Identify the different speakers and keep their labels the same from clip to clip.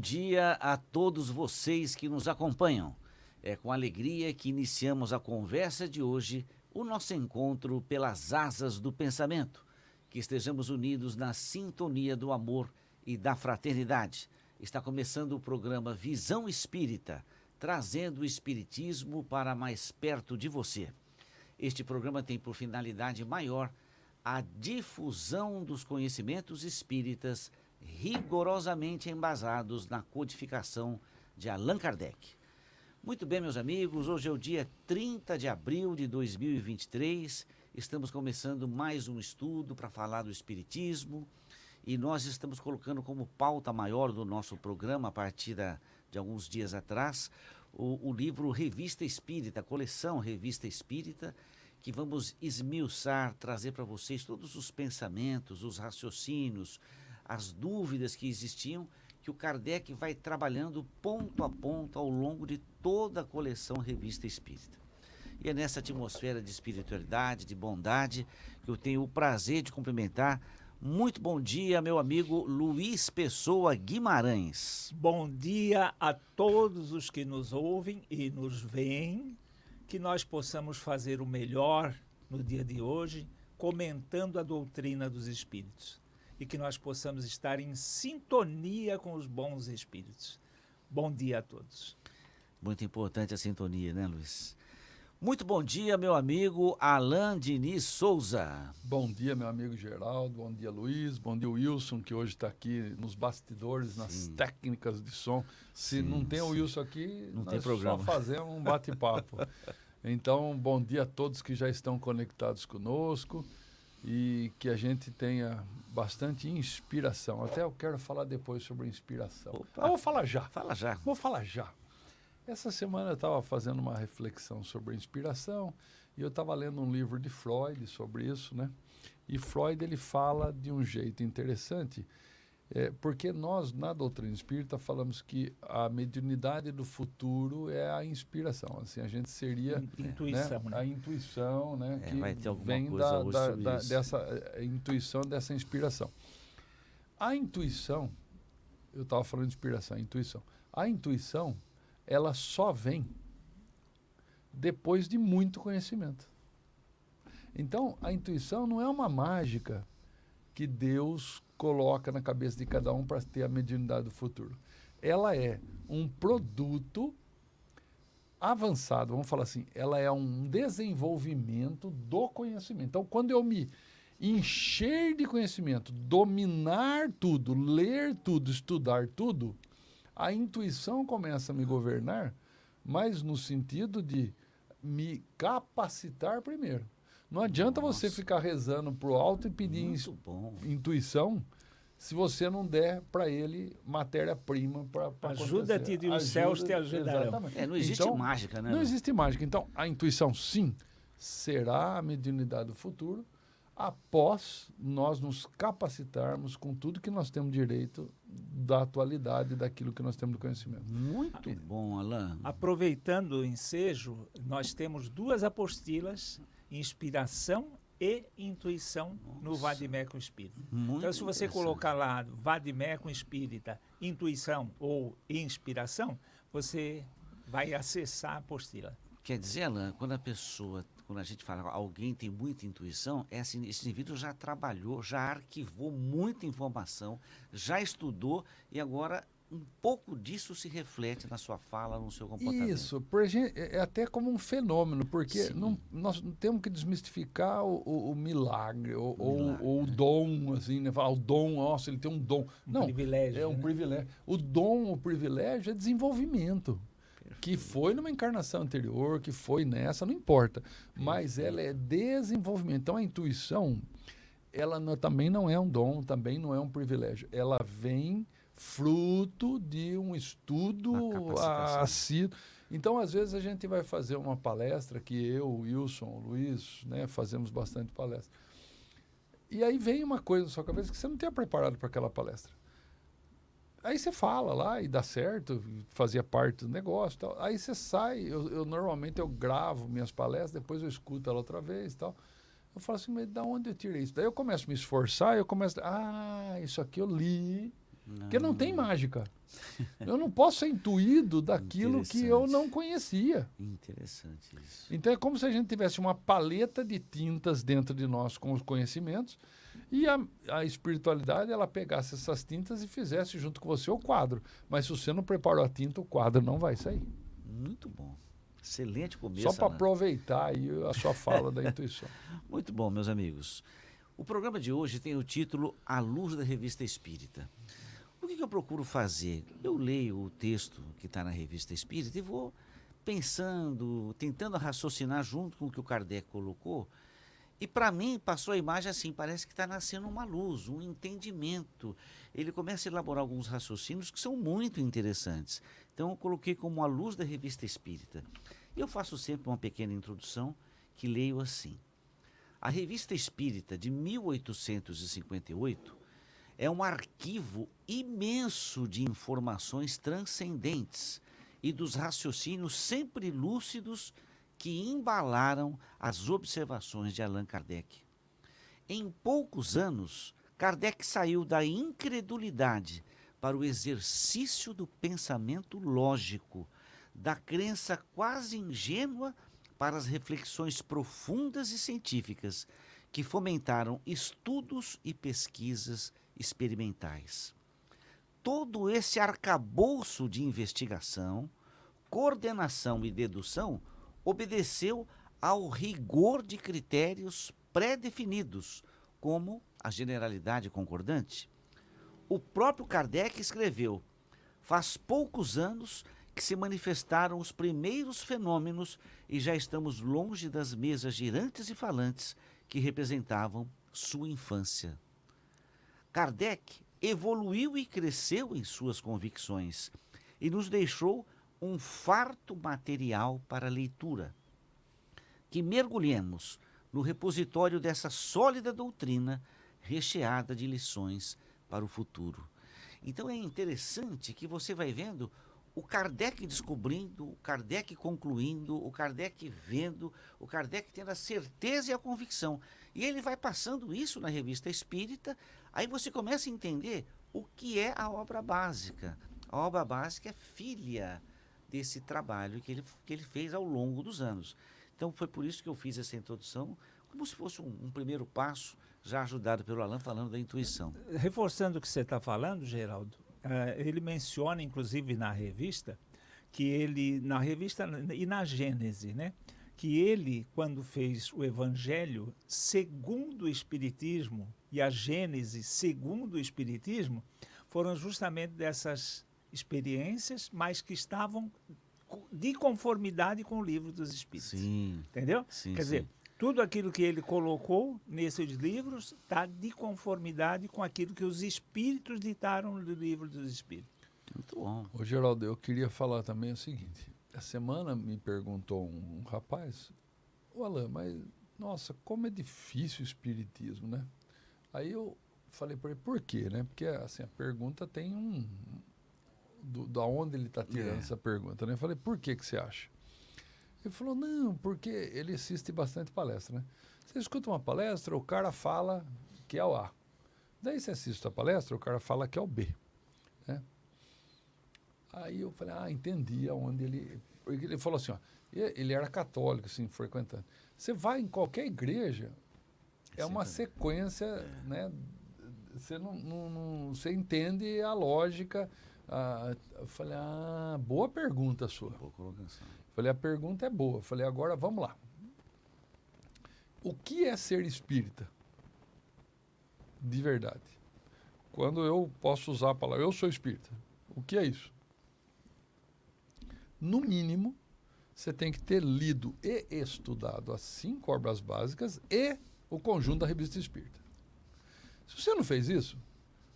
Speaker 1: Dia a todos vocês que nos acompanham. É com alegria que iniciamos a conversa de hoje, o nosso encontro pelas asas do pensamento. Que estejamos unidos na sintonia do amor e da fraternidade. Está começando o programa Visão Espírita, trazendo o Espiritismo para mais perto de você. Este programa tem por finalidade maior a difusão dos conhecimentos espíritas rigorosamente embasados na codificação de Allan Kardec. Muito bem, meus amigos, hoje é o dia 30 de abril de 2023. Estamos começando mais um estudo para falar do Espiritismo e nós estamos colocando como pauta maior do nosso programa, a partir da, de alguns dias atrás, o, o livro Revista Espírita, coleção Revista Espírita, que vamos esmiuçar, trazer para vocês todos os pensamentos, os raciocínios, as dúvidas que existiam, que o Kardec vai trabalhando ponto a ponto ao longo de toda a coleção Revista Espírita. E é nessa atmosfera de espiritualidade, de bondade, que eu tenho o prazer de cumprimentar. Muito bom dia, meu amigo Luiz Pessoa Guimarães.
Speaker 2: Bom dia a todos os que nos ouvem e nos veem. Que nós possamos fazer o melhor no dia de hoje, comentando a doutrina dos Espíritos e que nós possamos estar em sintonia com os bons espíritos. Bom dia a todos.
Speaker 1: Muito importante a sintonia, né, Luiz? Muito bom dia, meu amigo Alain Diniz Souza.
Speaker 3: Bom dia, meu amigo Geraldo. Bom dia, Luiz. Bom dia, Wilson, que hoje está aqui nos bastidores, nas sim. técnicas de som. Se sim, não tem sim. o Wilson aqui,
Speaker 1: não tem programa.
Speaker 3: só fazer um bate-papo. então, bom dia a todos que já estão conectados conosco e que a gente tenha bastante inspiração. Até eu quero falar depois sobre inspiração. Opa. Eu vou falar já.
Speaker 1: Fala já.
Speaker 3: Vou falar já. Essa semana eu estava fazendo uma reflexão sobre inspiração e eu estava lendo um livro de Freud sobre isso, né? E Freud ele fala de um jeito interessante é, porque nós, na doutrina espírita, falamos que a mediunidade do futuro é a inspiração. Assim, a gente seria
Speaker 2: intuição,
Speaker 3: né, né? a intuição né,
Speaker 1: é, que
Speaker 3: vem da, da, da, dessa a intuição, dessa inspiração. A intuição, eu estava falando de inspiração, a intuição. A intuição, ela só vem depois de muito conhecimento. Então, a intuição não é uma mágica que Deus coloca na cabeça de cada um para ter a mediunidade do futuro. Ela é um produto avançado, vamos falar assim, ela é um desenvolvimento do conhecimento. Então, quando eu me encher de conhecimento, dominar tudo, ler tudo, estudar tudo, a intuição começa a me governar, mas no sentido de me capacitar primeiro. Não adianta Nossa. você ficar rezando pro alto e pedir intuição se você não der para ele matéria-prima para
Speaker 2: Ajuda-te e os céus te ajudarão.
Speaker 1: É, não existe então, mágica, né?
Speaker 3: Não existe mágica. Então, a intuição, sim, será a mediunidade do futuro após nós nos capacitarmos com tudo que nós temos direito da atualidade daquilo que nós temos de conhecimento.
Speaker 1: Muito bom, Alain.
Speaker 2: Aproveitando o ensejo, nós temos duas apostilas inspiração e intuição Nossa. no Vadimeco Espírita. Muito então, se você colocar lá Vadimeco Espírita, intuição ou inspiração, você vai acessar a apostila.
Speaker 1: Quer dizer, Alain, quando a pessoa, quando a gente fala alguém tem muita intuição, esse, esse indivíduo já trabalhou, já arquivou muita informação, já estudou e agora um pouco disso se reflete na sua fala, no seu comportamento.
Speaker 3: Isso, por gente, é, é até como um fenômeno, porque não, nós temos que desmistificar o, o, o milagre, ou, o, milagre, ou, o dom, assim, né? Falar, o dom, nossa, ele tem um dom.
Speaker 2: Um
Speaker 3: não,
Speaker 2: privilégio.
Speaker 3: É um
Speaker 2: né?
Speaker 3: privilégio. O dom, o privilégio é desenvolvimento. Perfeito. Que foi numa encarnação anterior, que foi nessa, não importa. Perfeito. Mas ela é desenvolvimento. Então a intuição, ela não, também não é um dom, também não é um privilégio. Ela vem fruto de um estudo assíduo. Então, às vezes, a gente vai fazer uma palestra, que eu, o Wilson, o Luiz, né, fazemos bastante palestra. E aí vem uma coisa na sua cabeça que você não tinha preparado para aquela palestra. Aí você fala lá e dá certo, fazia parte do negócio tal. Aí você sai, eu, eu, normalmente eu gravo minhas palestras, depois eu escuto ela outra vez tal. Eu falo assim, mas da onde eu tirei isso? Daí eu começo a me esforçar, eu começo, ah, isso aqui eu li, Porque não tem mágica. Eu não posso ser intuído daquilo que eu não conhecia.
Speaker 1: Interessante isso.
Speaker 3: Então é como se a gente tivesse uma paleta de tintas dentro de nós com os conhecimentos e a, a espiritualidade ela pegasse essas tintas e fizesse junto com você o quadro. Mas se você não preparou a tinta, o quadro não vai sair.
Speaker 1: Muito bom. Excelente começo.
Speaker 3: Só para aproveitar aí a sua fala da intuição.
Speaker 1: Muito bom, meus amigos. O programa de hoje tem o título A Luz da Revista Espírita. O que, que eu procuro fazer? Eu leio o texto que está na Revista Espírita e vou pensando, tentando raciocinar junto com o que o Kardec colocou. E para mim passou a imagem assim, parece que está nascendo uma luz, um entendimento. Ele começa a elaborar alguns raciocínios que são muito interessantes. Então eu coloquei como a luz da revista espírita. Eu faço sempre uma pequena introdução que leio assim. A Revista Espírita de 1858 é um arquivo imenso de informações transcendentes e dos raciocínios sempre lúcidos que embalaram as observações de Allan Kardec. Em poucos anos, Kardec saiu da incredulidade para o exercício do pensamento lógico, da crença quase ingênua para as reflexões profundas e científicas que fomentaram estudos e pesquisas experimentais. Todo esse arcabouço de investigação, coordenação e dedução obedeceu ao rigor de critérios pré-definidos, como a generalidade concordante. O próprio Kardec escreveu: faz poucos anos que se manifestaram os primeiros fenômenos e já estamos longe das mesas girantes e falantes que representavam sua infância. Kardec evoluiu e cresceu em suas convicções e nos deixou um farto material para leitura. Que mergulhemos no repositório dessa sólida doutrina recheada de lições para o futuro. Então é interessante que você vai vendo o Kardec descobrindo, o Kardec concluindo, o Kardec vendo, o Kardec tendo a certeza e a convicção. E ele vai passando isso na revista Espírita, aí você começa a entender o que é a obra básica. A obra básica é filha desse trabalho que ele, que ele fez ao longo dos anos. Então foi por isso que eu fiz essa introdução, como se fosse um, um primeiro passo, já ajudado pelo Alan falando da intuição.
Speaker 2: Reforçando o que você está falando, Geraldo, uh, ele menciona, inclusive na revista, que ele, na revista e na Gênese, né? que ele, quando fez o Evangelho segundo o Espiritismo e a Gênese segundo o Espiritismo, foram justamente dessas experiências, mas que estavam de conformidade com o livro dos Espíritos.
Speaker 1: Sim.
Speaker 2: Entendeu?
Speaker 1: Sim,
Speaker 2: Quer
Speaker 1: sim.
Speaker 2: dizer, tudo aquilo que ele colocou nesses livros está de conformidade com aquilo que os Espíritos ditaram no livro dos Espíritos.
Speaker 1: Muito bom.
Speaker 3: Ô, Geraldo, eu queria falar também o seguinte. A semana me perguntou um, um rapaz, o Alain, mas, nossa, como é difícil o espiritismo, né? Aí eu falei para ele, por quê, né? Porque, assim, a pergunta tem um, do, da onde ele está tirando
Speaker 1: É.
Speaker 3: essa pergunta. Né? Eu falei, por que, que você acha? Ele falou, não, porque ele assiste bastante palestra, né? Você escuta uma palestra, o cara fala que é o A. Daí você assiste a palestra, o cara fala que é o B. Né? Aí eu falei, ah, entendi aonde ele... Porque ele falou assim, ó, ele era católico, assim, frequentando. Você vai em qualquer igreja, é uma sequência, né? Você não, não, não- você entende a lógica. ah, eu falei, ah, boa pergunta sua.
Speaker 1: Boa colocação.
Speaker 3: Falei, a pergunta é boa. Falei, agora vamos lá. O que é ser espírita? De verdade. Quando eu posso usar a palavra, eu sou espírita. O que é isso? No mínimo, você tem que ter lido e estudado as cinco obras básicas e o conjunto da revista espírita. Se você não fez isso,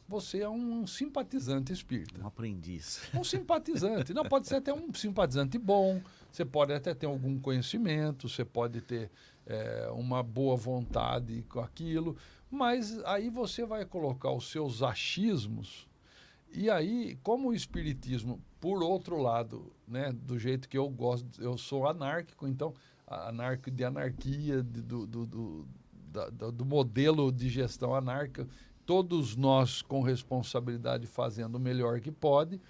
Speaker 3: você é um simpatizante espírita.
Speaker 1: Um aprendiz.
Speaker 3: Um simpatizante. Não, pode ser até um simpatizante bom, você pode até ter algum conhecimento, você pode ter eh, uma boa vontade com aquilo, mas aí você vai colocar os seus achismos. E aí, como o espiritismo, por outro lado, né, do jeito que eu gosto, eu sou anárquico, então, a- anárquico de anarquia, de- do, do, do, da- do modelo de gestão anárquica, todos nós com responsabilidade fazendo o melhor que pode,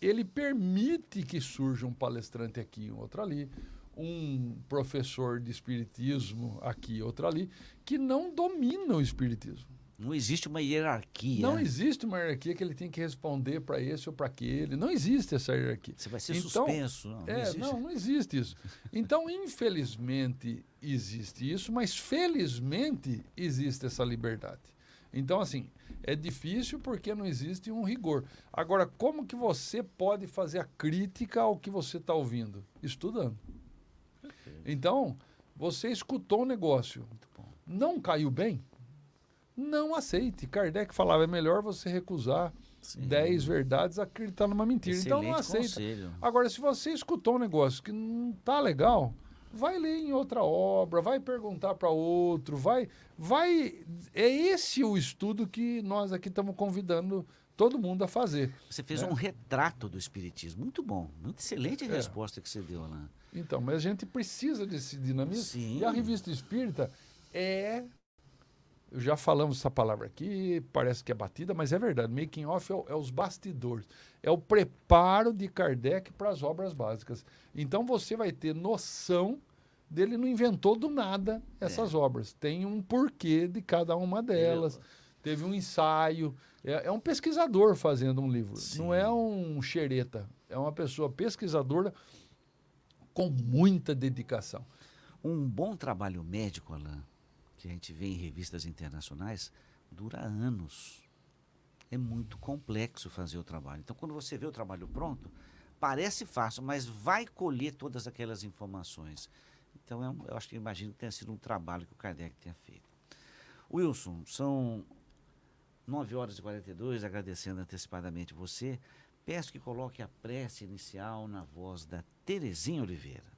Speaker 3: ele permite que surja um palestrante aqui, um outro ali, um professor de espiritismo aqui, outro ali, que não domina o espiritismo.
Speaker 1: Não existe uma hierarquia.
Speaker 3: Não existe uma hierarquia que ele tem que responder para esse ou para aquele. Não existe essa hierarquia.
Speaker 1: Você vai ser então, suspenso. Não,
Speaker 3: é,
Speaker 1: não,
Speaker 3: não, não existe isso. Então, infelizmente, existe isso, mas felizmente existe essa liberdade. Então, assim, é difícil porque não existe um rigor. Agora, como que você pode fazer a crítica ao que você está ouvindo? Estudando. Então, você escutou um negócio, não caiu bem? Não aceite. Kardec falava, é melhor você recusar Sim. 10 verdades acreditar numa mentira. Excelente então não aceita. Conselho. Agora, se você escutou um negócio que não tá legal, vai ler em outra obra, vai perguntar para outro, vai, vai. É esse o estudo que nós aqui estamos convidando todo mundo a fazer.
Speaker 1: Você fez né? um retrato do espiritismo, muito bom, muito excelente a é. resposta que você deu lá.
Speaker 3: Então, mas a gente precisa desse dinamismo. Sim. E a revista Espírita é já falamos essa palavra aqui, parece que é batida, mas é verdade. Making off é, é os bastidores. É o preparo de Kardec para as obras básicas. Então você vai ter noção dele não inventou do nada essas é. obras. Tem um porquê de cada uma delas. Teve um ensaio. É, é, um pesquisador fazendo um livro. Sim. Não é um xereta. É uma pessoa pesquisadora com muita dedicação.
Speaker 1: Um bom trabalho médico, Alain, que a gente vê em revistas internacionais dura anos. É muito complexo fazer o trabalho. Então, quando você vê o trabalho pronto, parece fácil, mas vai colher todas aquelas informações. Então, é um, eu acho que imagino que tenha sido um trabalho que o Kardec tenha feito. Wilson, são 9 horas e 42, agradecendo antecipadamente você. Peço que coloque a prece inicial na voz da Terezinha Oliveira.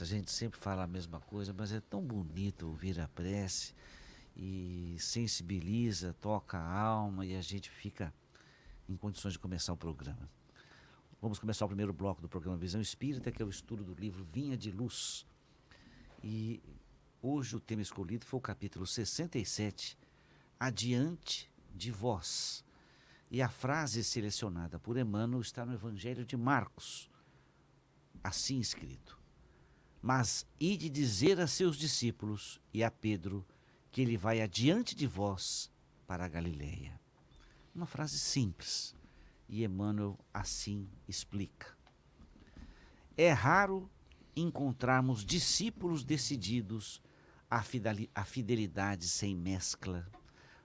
Speaker 1: Prece, a gente sempre fala a mesma coisa, mas é tão bonito ouvir a prece e sensibiliza, toca a alma e a gente fica em condições de começar o programa. Vamos começar o primeiro bloco do programa Visão Espírita, que é o estudo do livro Vinha de Luz. E hoje o tema escolhido foi o capítulo 67, Adiante de Vós. E a frase selecionada por Emmanuel está no Evangelho de Marcos, assim escrito: Mas ide dizer a seus discípulos e a Pedro que ele vai adiante de vós para a Galileia. Uma frase simples, e Emmanuel assim explica. É raro encontrarmos discípulos decididos à fidelidade sem mescla,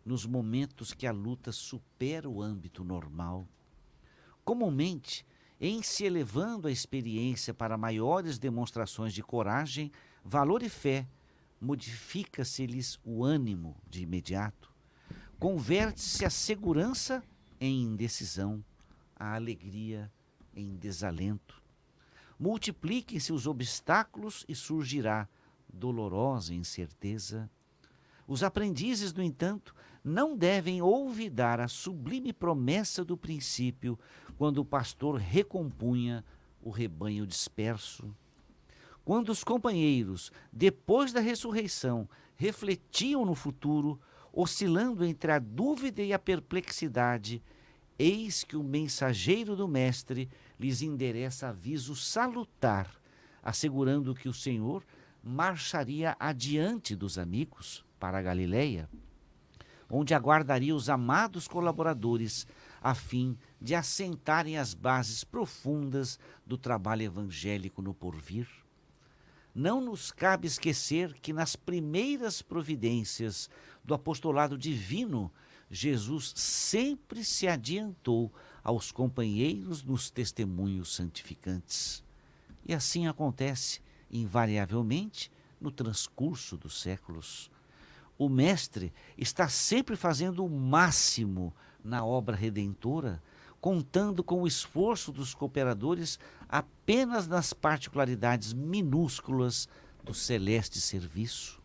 Speaker 1: nos momentos que a luta supera o âmbito normal. Comumente, em se elevando a experiência para maiores demonstrações de coragem, valor e fé, modifica-se-lhes o ânimo de imediato. Converte-se a segurança em indecisão, a alegria em desalento. Multipliquem-se os obstáculos e surgirá dolorosa incerteza. Os aprendizes, no entanto, não devem olvidar a sublime promessa do princípio quando o pastor recompunha o rebanho disperso. Quando os companheiros, depois da ressurreição, refletiam no futuro, oscilando entre a dúvida e a perplexidade, eis que o mensageiro do Mestre lhes endereça aviso salutar, assegurando que o Senhor marcharia adiante dos amigos para a Galileia, onde aguardaria os amados colaboradores a fim de assentarem as bases profundas do trabalho evangélico no porvir. Não nos cabe esquecer que nas primeiras providências do apostolado divino, Jesus sempre se adiantou aos companheiros nos testemunhos santificantes. E assim acontece, invariavelmente, no transcurso dos séculos. O Mestre está sempre fazendo o máximo na obra redentora, contando com o esforço dos cooperadores apenas nas particularidades minúsculas do celeste serviço.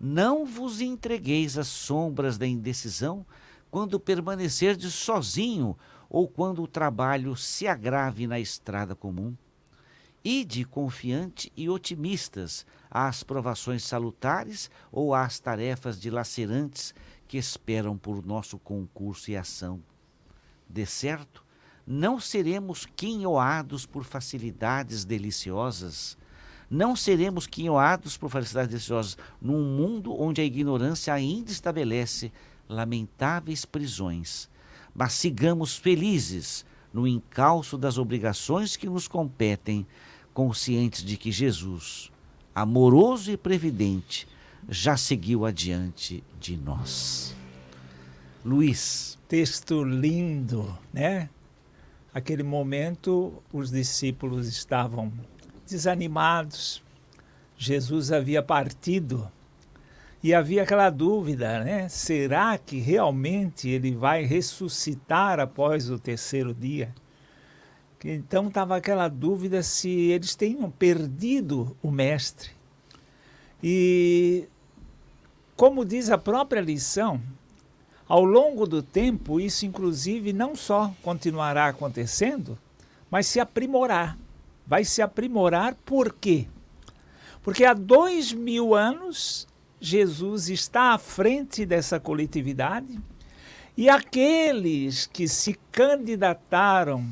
Speaker 1: Não vos entregueis às sombras da indecisão quando permanecerdes sozinho ou quando o trabalho se agrave na estrada comum. Ide confiante e otimistas às provações salutares ou às tarefas dilacerantes que esperam por nosso concurso e ação. De certo, não seremos quinhoados por facilidades deliciosas, não seremos quinhoados por felicidades deliciosas num mundo onde a ignorância ainda estabelece lamentáveis prisões, mas sigamos felizes no encalço das obrigações que nos competem, conscientes de que Jesus, amoroso e previdente, já seguiu adiante de nós. Luiz.
Speaker 2: Texto lindo, né? Aquele momento, os discípulos estavam desanimados. Jesus havia partido e havia aquela dúvida, né? Será que realmente ele vai ressuscitar após o terceiro dia? Então estava aquela dúvida se eles tenham perdido o mestre. E como diz a própria lição, ao longo do tempo, isso inclusive não só continuará acontecendo, mas se aprimorar vai se aprimorar por quê? Porque há dois mil anos Jesus está à frente dessa coletividade e aqueles que se candidataram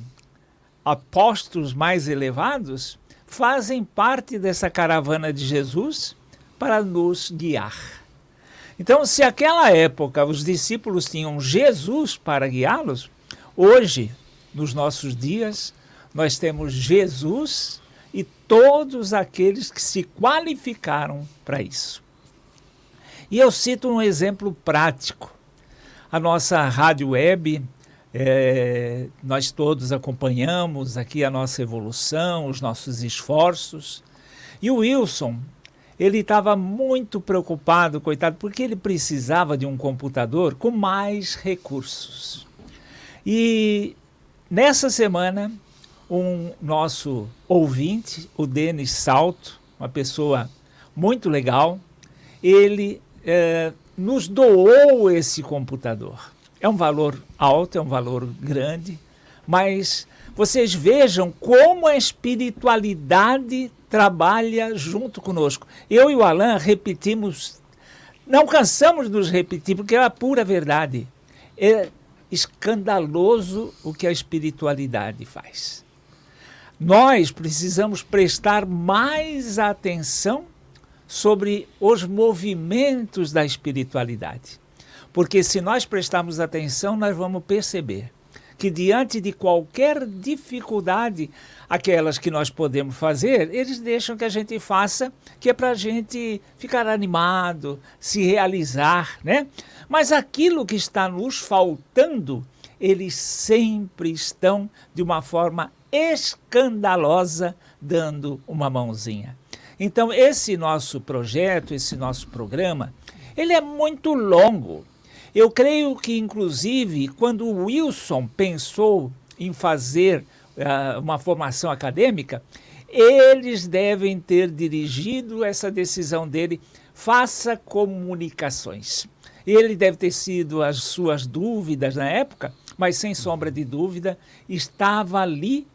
Speaker 2: a postos mais elevados fazem parte dessa caravana de Jesus para nos guiar. Então, se aquela época os discípulos tinham Jesus para guiá-los, hoje, nos nossos dias, nós temos Jesus e todos aqueles que se qualificaram para isso. E eu cito um exemplo prático. A nossa rádio web, é, nós todos acompanhamos aqui a nossa evolução, os nossos esforços. E o Wilson, ele estava muito preocupado, coitado, porque ele precisava de um computador com mais recursos. E nessa semana um nosso ouvinte, o Denis Salto, uma pessoa muito legal, ele é, nos doou esse computador. É um valor alto, é um valor grande, mas vocês vejam como a espiritualidade trabalha junto conosco. Eu e o Alain repetimos, não cansamos de nos repetir, porque é a pura verdade. É escandaloso o que a espiritualidade faz nós precisamos prestar mais atenção sobre os movimentos da espiritualidade. Porque se nós prestarmos atenção, nós vamos perceber que diante de qualquer dificuldade, aquelas que nós podemos fazer, eles deixam que a gente faça, que é para a gente ficar animado, se realizar, né? Mas aquilo que está nos faltando, eles sempre estão de uma forma escandalosa dando uma mãozinha. Então, esse nosso projeto, esse nosso programa, ele é muito longo. Eu creio que, inclusive, quando o Wilson pensou em fazer uh, uma formação acadêmica, eles devem ter dirigido essa decisão dele, faça comunicações. Ele deve ter sido as suas dúvidas na época, mas sem sombra de dúvida, estava ali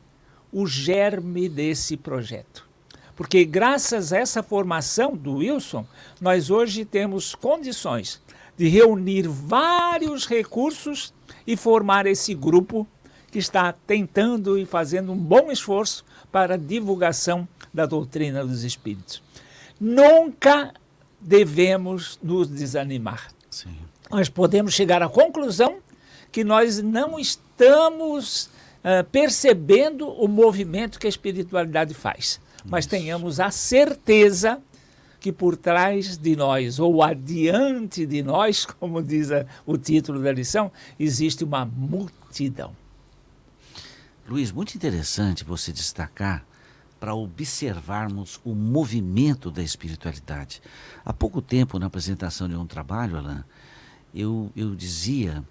Speaker 2: o germe desse projeto. Porque graças a essa formação do Wilson, nós hoje temos condições de reunir vários recursos e formar esse grupo que está tentando e fazendo um bom esforço para a divulgação da doutrina dos espíritos. Nunca devemos nos desanimar. Sim. Nós podemos chegar à conclusão que nós não estamos uh, percebendo o movimento que a espiritualidade faz mas tenhamos a certeza que por trás de nós, ou adiante de nós, como diz a, o título da lição, existe uma multidão.
Speaker 1: Luiz, muito interessante você destacar para observarmos o movimento da espiritualidade. Há pouco tempo, na apresentação de um trabalho, Alain, eu, eu dizia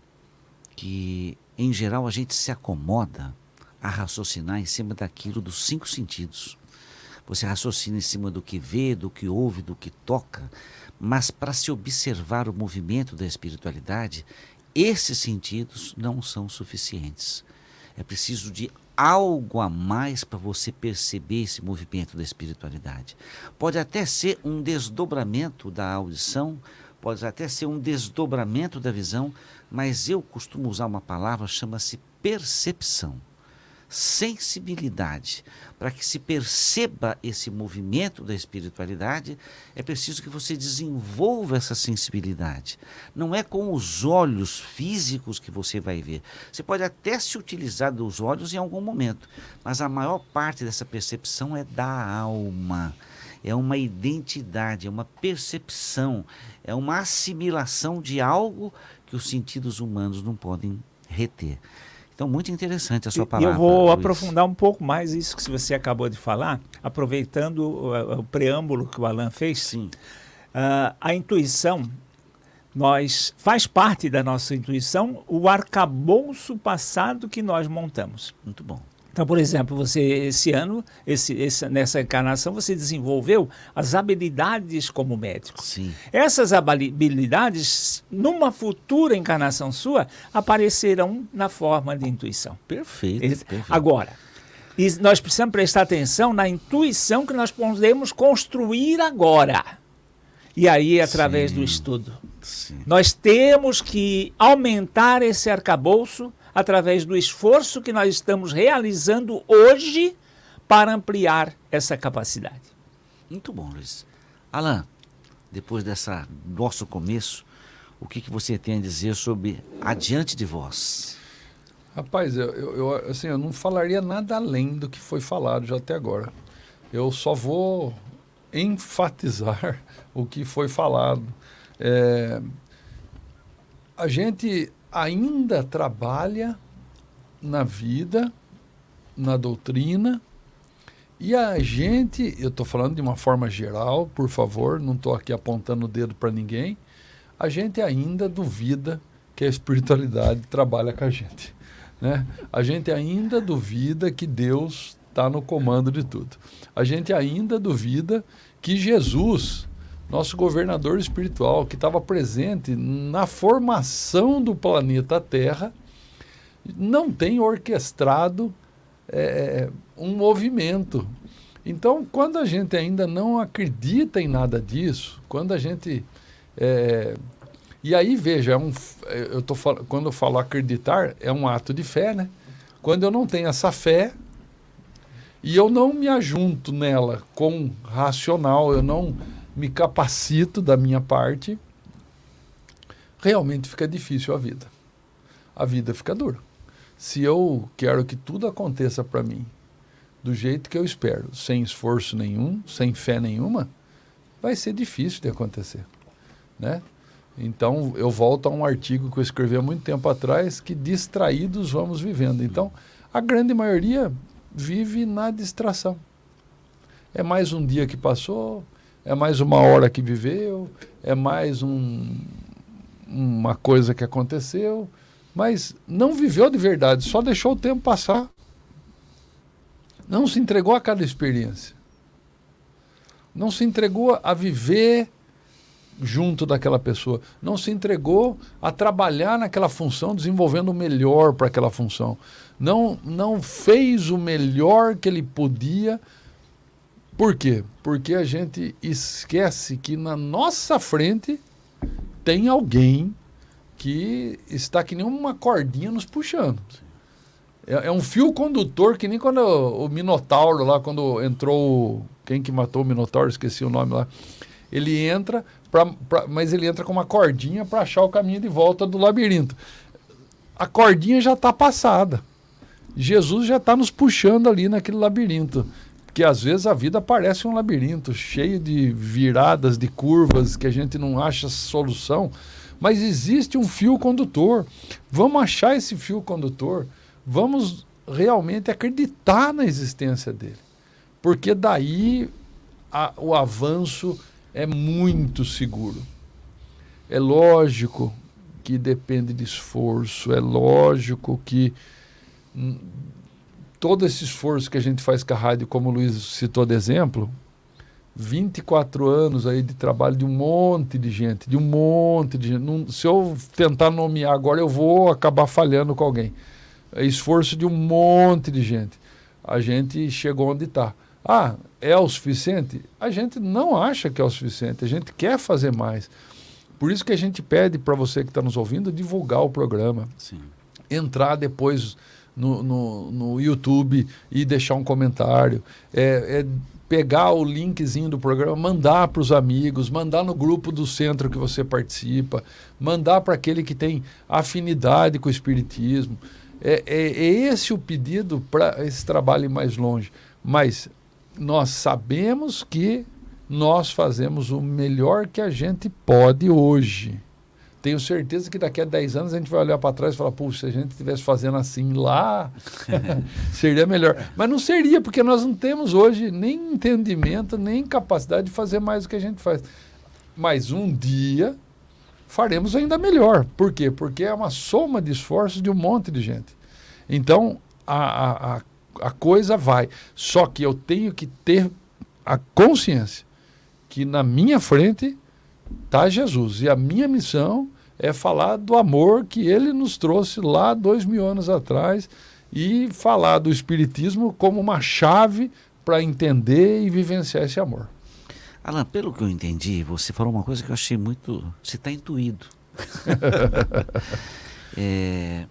Speaker 1: que, em geral, a gente se acomoda a raciocinar em cima daquilo dos cinco sentidos. Você raciocina em cima do que vê, do que ouve, do que toca, mas para se observar o movimento da espiritualidade, esses sentidos não são suficientes. É preciso de algo a mais para você perceber esse movimento da espiritualidade. Pode até ser um desdobramento da audição, pode até ser um desdobramento da visão, mas eu costumo usar uma palavra chama-se percepção sensibilidade. Para que se perceba esse movimento da espiritualidade, é preciso que você desenvolva essa sensibilidade. Não é com os olhos físicos que você vai ver. Você pode até se utilizar dos olhos em algum momento, mas a maior parte dessa percepção é da alma. É uma identidade, é uma percepção, é uma assimilação de algo que os sentidos humanos não podem reter. Então, muito interessante a sua palavra.
Speaker 2: Eu vou Luiz. aprofundar um pouco mais isso que você acabou de falar, aproveitando o, o preâmbulo que o Alan fez. Sim. Uh, a intuição, nós faz parte da nossa intuição o arcabouço passado que nós montamos.
Speaker 1: Muito bom.
Speaker 2: Então, por exemplo, você esse ano, esse, esse, nessa encarnação, você desenvolveu as habilidades como médico.
Speaker 1: Sim.
Speaker 2: Essas habilidades, numa futura encarnação sua, aparecerão na forma de intuição.
Speaker 1: Perfeito. perfeito.
Speaker 2: Agora, nós precisamos prestar atenção na intuição que nós podemos construir agora. E aí, através Sim. do estudo. Sim. Nós temos que aumentar esse arcabouço através do esforço que nós estamos realizando hoje para ampliar essa capacidade.
Speaker 1: Muito bom, Luiz. Alain, depois dessa nosso começo, o que, que você tem a dizer sobre adiante de vós?
Speaker 3: Rapaz, eu, eu, assim, eu não falaria nada além do que foi falado já até agora. Eu só vou enfatizar o que foi falado. É, a gente ainda trabalha na vida, na doutrina, e a gente, eu estou falando de uma forma geral, por favor, não estou aqui apontando o dedo para ninguém, a gente ainda duvida que a espiritualidade trabalha com a gente. Né? A gente ainda duvida que Deus está no comando de tudo. A gente ainda duvida que Jesus nosso governador espiritual, que estava presente na formação do planeta Terra, não tem orquestrado é, um movimento. Então, quando a gente ainda não acredita em nada disso, quando a gente. É, e aí, veja, é um, eu tô, quando eu falo acreditar, é um ato de fé, né? Quando eu não tenho essa fé e eu não me ajunto nela com racional, eu não me capacito da minha parte, realmente fica difícil a vida. A vida fica dura. Se eu quero que tudo aconteça para mim do jeito que eu espero, sem esforço nenhum, sem fé nenhuma, vai ser difícil de acontecer, né? Então, eu volto a um artigo que eu escrevi há muito tempo atrás, que distraídos vamos vivendo. Então, a grande maioria vive na distração. É mais um dia que passou, é mais uma hora que viveu, é mais um, uma coisa que aconteceu, mas não viveu de verdade, só deixou o tempo passar. Não se entregou a cada experiência. Não se entregou a viver junto daquela pessoa. Não se entregou a trabalhar naquela função, desenvolvendo o melhor para aquela função. Não, não fez o melhor que ele podia. Por quê? Porque a gente esquece que na nossa frente tem alguém que está que nem uma cordinha nos puxando. É, é um fio condutor que nem quando o, o Minotauro lá, quando entrou. Quem que matou o Minotauro? Esqueci o nome lá. Ele entra, pra, pra, mas ele entra com uma cordinha para achar o caminho de volta do labirinto. A cordinha já está passada. Jesus já está nos puxando ali naquele labirinto. Porque às vezes a vida parece um labirinto cheio de viradas, de curvas que a gente não acha solução. Mas existe um fio condutor. Vamos achar esse fio condutor. Vamos realmente acreditar na existência dele. Porque daí a, o avanço é muito seguro. É lógico que depende de esforço, é lógico que todo esse esforço que a gente faz com a rádio, como o Luiz citou de exemplo, 24 anos aí de trabalho de um monte de gente, de um monte de gente. Não, se eu tentar nomear agora, eu vou acabar falhando com alguém. É esforço de um monte de gente. A gente chegou onde está. Ah, é o suficiente? A gente não acha que é o suficiente, a gente quer fazer mais. Por isso que a gente pede para você que está nos ouvindo divulgar o programa. Sim. Entrar depois no, no, no, YouTube e deixar um comentário. É, é pegar o linkzinho do programa, mandar para os amigos, mandar no grupo do centro que você participa, mandar para aquele que tem afinidade com o Espiritismo. É, é, é esse o pedido para esse trabalho ir mais longe. Mas nós sabemos que nós fazemos o melhor que a gente pode hoje. Tenho certeza que daqui a 10 anos a gente vai olhar para trás e falar, puxa, se a gente estivesse fazendo assim lá, seria melhor. Mas não seria, porque nós não temos hoje nem entendimento, nem capacidade de fazer mais do que a gente faz. Mas um dia faremos ainda melhor. Por quê? Porque é uma soma de esforços de um monte de gente. Então, a, a, a a coisa vai. Só que eu tenho que ter a consciência que na minha frente está Jesus. E a minha missão é falar do amor que ele nos trouxe lá dois mil anos atrás e falar do Espiritismo como uma chave para entender e vivenciar esse amor.
Speaker 1: Alan, pelo que eu entendi, você falou uma coisa que eu achei muito. Você está intuído. é,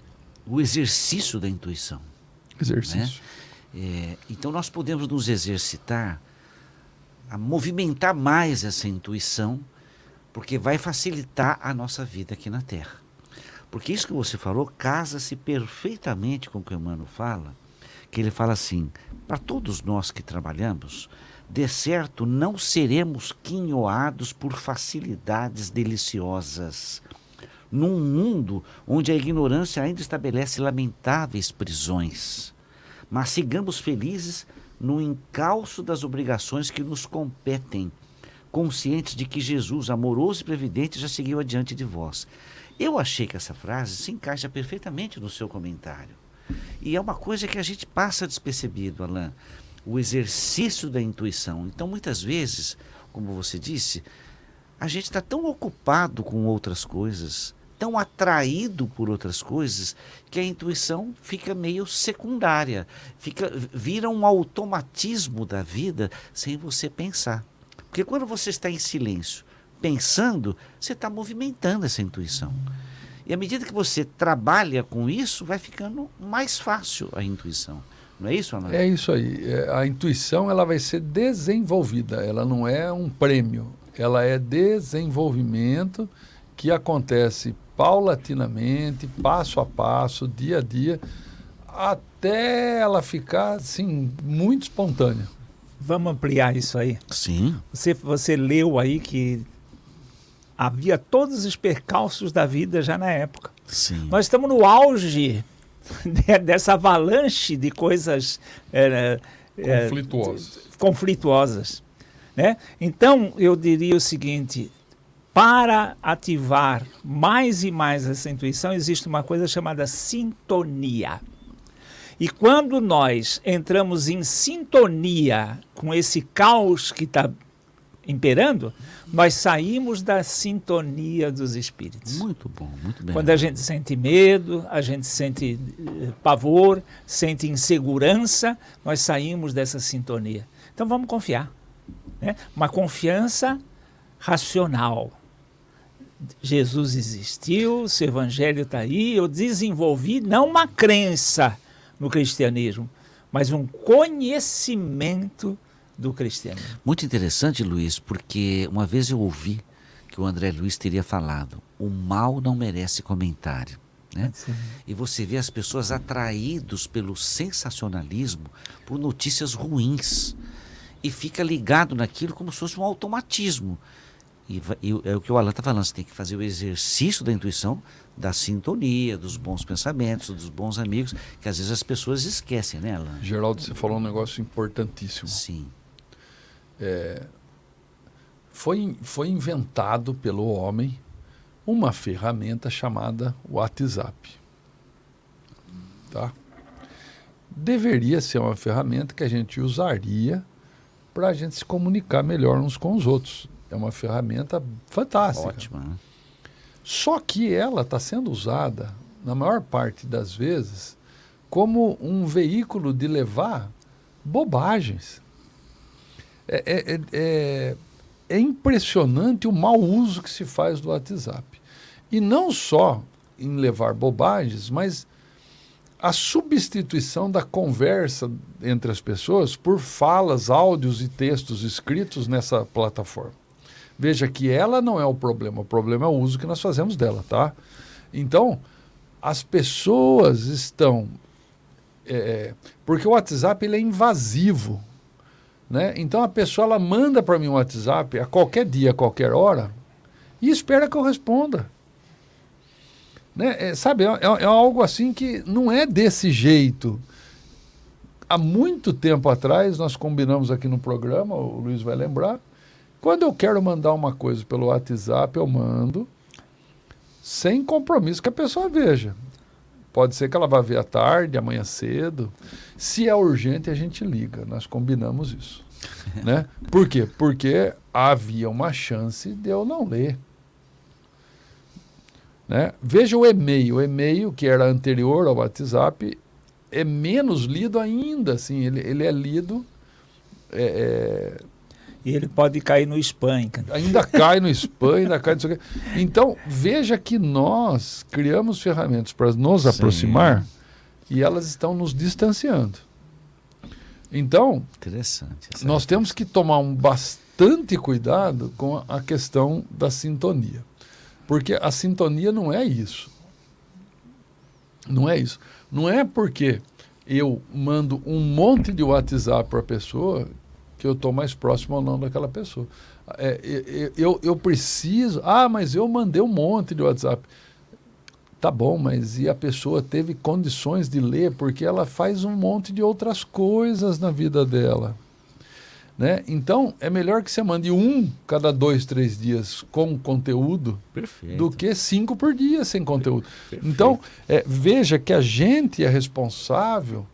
Speaker 1: o exercício da intuição.
Speaker 3: Exercício. Né?
Speaker 1: É, então nós podemos nos exercitar a movimentar mais essa intuição, porque vai facilitar a nossa vida aqui na Terra. Porque isso que você falou casa-se perfeitamente com o que o Emmanuel fala, que ele fala assim: para todos nós que trabalhamos, de certo não seremos quinhoados por facilidades deliciosas. Num mundo onde a ignorância ainda estabelece lamentáveis prisões mas sigamos felizes no encalço das obrigações que nos competem, conscientes de que Jesus, amoroso e previdente, já seguiu adiante de vós. Eu achei que essa frase se encaixa perfeitamente no seu comentário. E é uma coisa que a gente passa despercebido, Alain, o exercício da intuição. Então, muitas vezes, como você disse, a gente está tão ocupado com outras coisas, tão atraído por outras coisas que a intuição fica meio secundária, fica vira um automatismo da vida sem você pensar. Porque quando você está em silêncio, pensando, você está movimentando essa intuição. E à medida que você trabalha com isso, vai ficando mais fácil a intuição. Não é isso, Ana?
Speaker 3: É isso aí. É, a intuição ela vai ser desenvolvida, ela não é um prêmio, ela é desenvolvimento que acontece paulatinamente, passo a passo, dia a dia, até ela ficar assim muito espontânea.
Speaker 2: Vamos ampliar isso aí.
Speaker 1: Sim.
Speaker 2: Você, você leu aí que havia todos os percalços da vida já na época.
Speaker 1: Sim.
Speaker 2: Nós estamos no auge dessa avalanche de coisas é,
Speaker 3: é, conflituosas.
Speaker 2: conflituosas né? Então, eu diria o seguinte: para ativar mais e mais essa intuição, existe uma coisa chamada sintonia. E quando nós entramos em sintonia com esse caos que está imperando, nós saímos da sintonia dos espíritos.
Speaker 1: Muito bom, muito bem.
Speaker 2: Quando a gente sente medo, a gente sente eh, pavor, sente insegurança, nós saímos dessa sintonia. Então vamos confiar. Né? Uma confiança racional. Jesus existiu, seu evangelho está aí, eu desenvolvi não uma crença no cristianismo, mas um conhecimento do cristianismo.
Speaker 1: Muito interessante, Luiz, porque uma vez eu ouvi que o André Luiz teria falado: o mal não merece comentário. Né? E você vê as pessoas atraídos pelo sensacionalismo, por notícias ruins e fica ligado naquilo como se fosse um automatismo. E, e é o que o Alan está falando, você tem que fazer o exercício da intuição, da sintonia, dos bons pensamentos, dos bons amigos, que às vezes as pessoas esquecem, né, Alan?
Speaker 3: Geraldo, você falou um negócio importantíssimo.
Speaker 1: Sim.
Speaker 3: É, foi, foi inventado pelo homem uma ferramenta chamada WhatsApp. Tá? Deveria ser uma ferramenta que a gente usaria para a gente se comunicar melhor uns com os outros. É uma ferramenta fantástica.
Speaker 1: Ótima. Né?
Speaker 3: Só que ela está sendo usada, na maior parte das vezes, como um veículo de levar bobagens. É, é, é, é, é impressionante o mau uso que se faz do WhatsApp. E não só em levar bobagens, mas a substituição da conversa entre as pessoas por falas, áudios e textos escritos nessa plataforma. Veja que ela não é o problema, o problema é o uso que nós fazemos dela, tá? Então, as pessoas estão. É, porque o WhatsApp ele é invasivo. Né? Então a pessoa ela manda para mim um WhatsApp a qualquer dia, a qualquer hora, e espera que eu responda. Né? É, sabe, é, é, é algo assim que não é desse jeito. Há muito tempo atrás, nós combinamos aqui no programa, o Luiz vai lembrar, quando eu quero mandar uma coisa pelo WhatsApp, eu mando, sem compromisso que a pessoa veja. Pode ser que ela vá ver à tarde, amanhã cedo. Se é urgente, a gente liga. Nós combinamos isso. né? Por quê? Porque havia uma chance de eu não ler. Né? Veja o e-mail. O e-mail, que era anterior ao WhatsApp, é menos lido ainda. Assim, ele, ele é lido. É, é...
Speaker 2: E ele pode cair no spam.
Speaker 3: Ainda cai no spam, ainda cai no. Então, veja que nós criamos ferramentas para nos Sim. aproximar e elas estão nos distanciando. Então, nós temos que tomar um bastante cuidado com a questão da sintonia. Porque a sintonia não é isso. Não é isso. Não é porque eu mando um monte de WhatsApp para a pessoa que eu estou mais próximo ou não daquela pessoa. É, eu, eu preciso. Ah, mas eu mandei um monte de WhatsApp. Tá bom, mas e a pessoa teve condições de ler porque ela faz um monte de outras coisas na vida dela. Né? Então, é melhor que você mande um cada dois, três dias com conteúdo
Speaker 1: Perfeito.
Speaker 3: do que cinco por dia sem conteúdo. Perfeito. Então, é, veja que a gente é responsável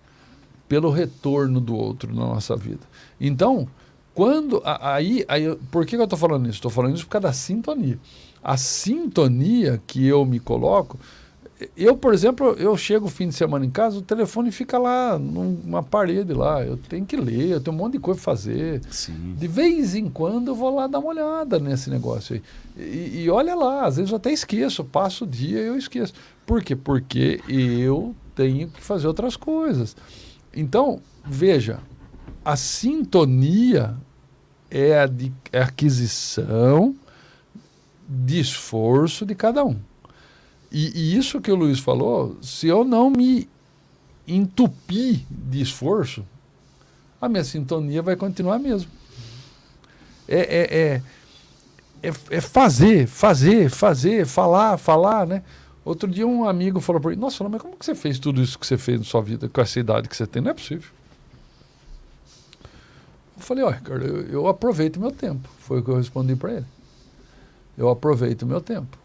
Speaker 3: pelo retorno do outro na nossa vida. Então, quando. Aí, aí por que eu estou falando isso? Estou falando isso por causa da sintonia. A sintonia que eu me coloco eu, por exemplo, eu chego o fim de semana em casa, o telefone fica lá numa parede lá. Eu tenho que ler, eu tenho um monte de coisa para fazer.
Speaker 1: Sim.
Speaker 3: De vez em quando eu vou lá dar uma olhada nesse negócio aí. E, e olha lá, às vezes eu até esqueço, passo o dia e eu esqueço. Por quê? Porque eu tenho que fazer outras coisas. Então, veja, a sintonia é a, de, a aquisição de esforço de cada um. E, e, isso que o Luiz falou, se eu não me entupir de esforço, a minha sintonia vai continuar mesmo. É, é, é, é, é fazer, fazer, fazer, falar, falar, né? Outro dia um amigo falou para mim, nossa, mas como que você fez tudo isso que você fez na sua vida com essa idade que você tem? Não é possível. Eu falei, olha, Ricardo, eu, eu aproveito meu tempo. Foi o que eu respondi para ele. Eu aproveito meu tempo.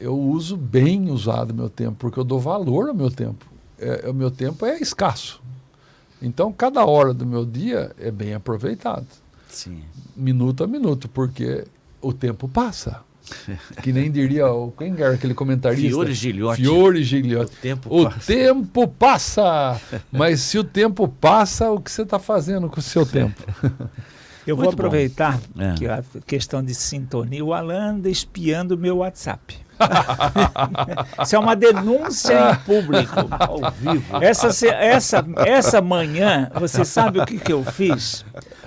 Speaker 3: Eu uso bem usado meu tempo, porque eu dou valor ao meu tempo. É, o meu tempo é escasso. Então, cada hora do meu dia é bem aproveitado.
Speaker 1: Sim.
Speaker 3: Minuto a minuto, porque o tempo passa. Que nem diria o, quem era aquele comentarista?
Speaker 1: Fiore Gigliotti.
Speaker 3: Fiore Gigliotti.
Speaker 1: O tempo
Speaker 3: O
Speaker 1: passa.
Speaker 3: tempo passa! Mas se o tempo passa, o que você está fazendo com o seu tempo?
Speaker 2: Eu vou
Speaker 1: Muito
Speaker 2: aproveitar
Speaker 1: É.
Speaker 2: que a questão de sintonia, o Alan anda espiando o meu WhatsApp. Isso é uma denúncia em público.
Speaker 1: Ao vivo.
Speaker 2: Essa, essa, essa manhã, você sabe o que, que eu fiz?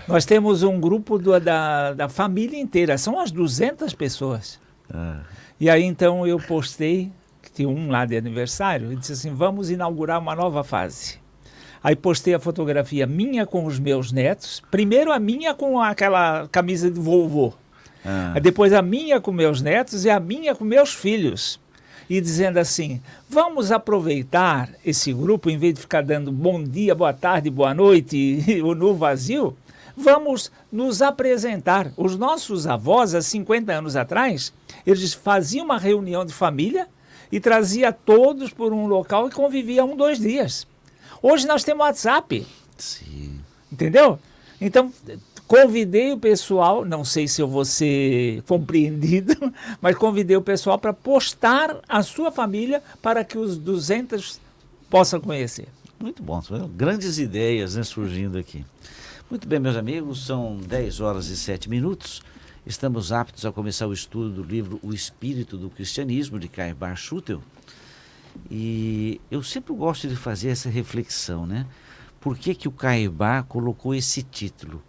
Speaker 2: Nós temos um grupo do- da, da família inteira, são umas 200 pessoas.
Speaker 1: Ah,
Speaker 2: E aí então eu postei, que tinha um lá de aniversário, e disse assim: vamos inaugurar uma nova fase. Aí postei a fotografia minha com os meus netos. Primeiro a minha com aquela camisa de vovô.
Speaker 1: ah.
Speaker 2: Depois a minha com meus netos e a minha com meus filhos. E dizendo assim: vamos aproveitar esse grupo, em vez de ficar dando bom dia, boa tarde, boa noite ou no vazio, vamos nos apresentar. Os nossos avós, há 50 anos atrás, eles faziam uma reunião de família e trazia todos por um local e convivia um, dois dias. Hoje nós temos WhatsApp.
Speaker 1: Sim.
Speaker 2: Entendeu? Então, convidei o pessoal, não sei se eu vou ser compreendido, mas convidei o pessoal para postar a sua família para que os 200 possam conhecer.
Speaker 1: Muito bom. Grandes ideias né, surgindo aqui. Muito bem, meus amigos, são 10 horas e 7 minutos. Estamos aptos a começar o estudo do livro O Espírito do Cristianismo, de Kai Bar Schutel. E eu sempre gosto de fazer essa reflexão, né? Por que, que o Caibá colocou esse título?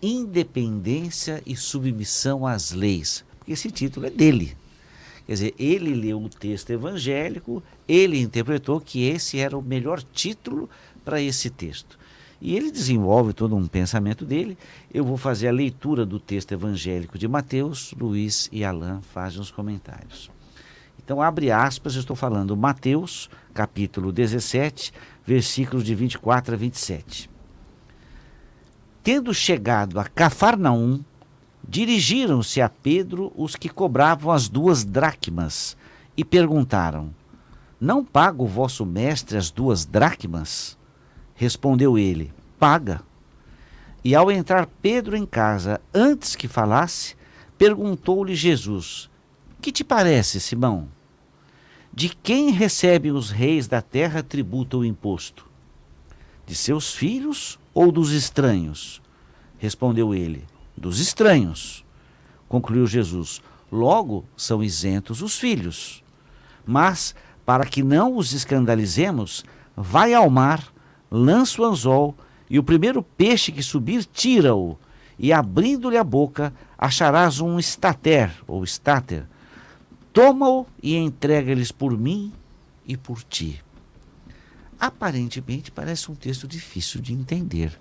Speaker 1: Independência e submissão às leis. Porque esse título é dele. Quer dizer, ele leu o texto evangélico, ele interpretou que esse era o melhor título para esse texto. E ele desenvolve todo um pensamento dele. Eu vou fazer a leitura do texto evangélico de Mateus, Luiz e Alain fazem os comentários. Então, abre aspas, estou falando Mateus, capítulo 17, versículos de 24 a 27. Tendo chegado a Cafarnaum, dirigiram-se a Pedro os que cobravam as duas dracmas e perguntaram: Não paga o vosso mestre as duas dracmas? Respondeu ele: Paga. E ao entrar Pedro em casa, antes que falasse, perguntou-lhe Jesus: Que te parece, Simão? De quem recebem os reis da terra tributo o imposto? De seus filhos ou dos estranhos? Respondeu ele: Dos estranhos. Concluiu Jesus: Logo são isentos os filhos. Mas, para que não os escandalizemos, vai ao mar, lança o anzol, e o primeiro peixe que subir, tira-o, e abrindo-lhe a boca, acharás um estater, ou estáter. Toma-o e entrega-lhes por mim e por ti. Aparentemente parece um texto difícil de entender.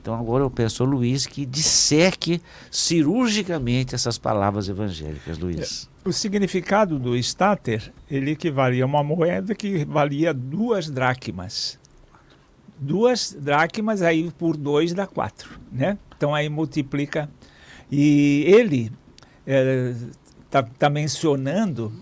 Speaker 1: Então agora eu peço ao Luiz que disseque cirurgicamente essas palavras evangélicas, Luiz.
Speaker 2: O significado do estáter, ele equivalia a uma moeda que valia duas dracmas. Duas dracmas aí por dois dá quatro, né? Então aí multiplica. E ele está tá mencionando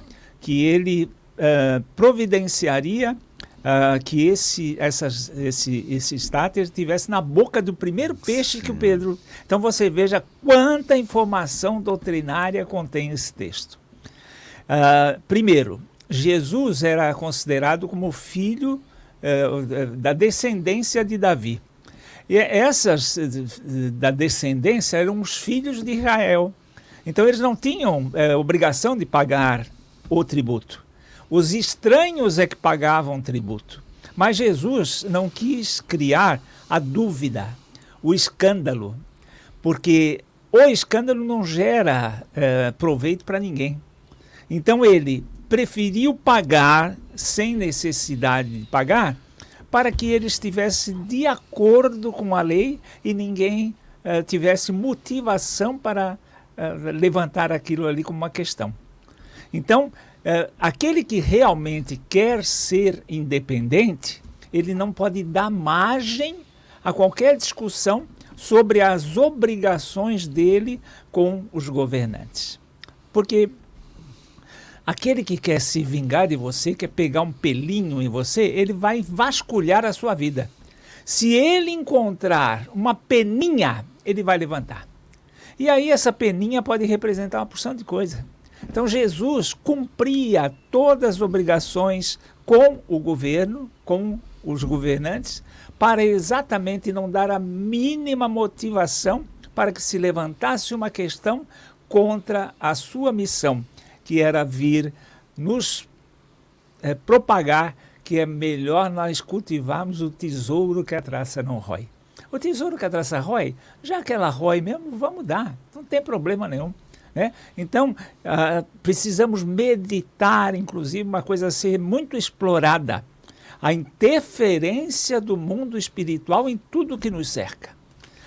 Speaker 2: que ele eh, providenciaria ah, que esse, essas, esse, esse estáter estivesse na boca do primeiro peixe que o Pedro. Então você veja quanta informação doutrinária contém esse texto. Ah, primeiro, Jesus era considerado como filho eh, da descendência de Davi. E essas eh, da descendência eram os filhos de Israel. Então eles não tinham eh, obrigação de pagar o tributo. Os estranhos é que pagavam tributo. Mas Jesus não quis criar a dúvida, o escândalo, porque o escândalo não gera eh, proveito para ninguém. Então ele preferiu pagar sem necessidade de pagar para que ele estivesse de acordo com a lei e ninguém uh, tivesse motivação para levantar aquilo ali como uma questão. Então, uh, aquele que realmente quer ser independente, ele não pode dar margem a qualquer discussão sobre as obrigações dele com os governantes. Porque aquele que quer se vingar de você, quer pegar um pelinho em você, ele vai vasculhar a sua vida. Se ele encontrar uma peninha, ele vai levantar. E aí essa peninha pode representar uma porção de coisa. Então Jesus cumpria todas as obrigações com o governo, com os governantes, para exatamente não dar a mínima motivação para que se levantasse uma questão contra a sua missão, que era vir nos é, propagar que é melhor nós cultivarmos o tesouro que a traça não rói. O tesouro que a traça rói, já que ela rói mesmo, vamos dar, não tem problema nenhum. Né? Então, uh, precisamos meditar, inclusive, uma coisa a ser muito explorada a interferência do mundo espiritual em tudo que nos cerca.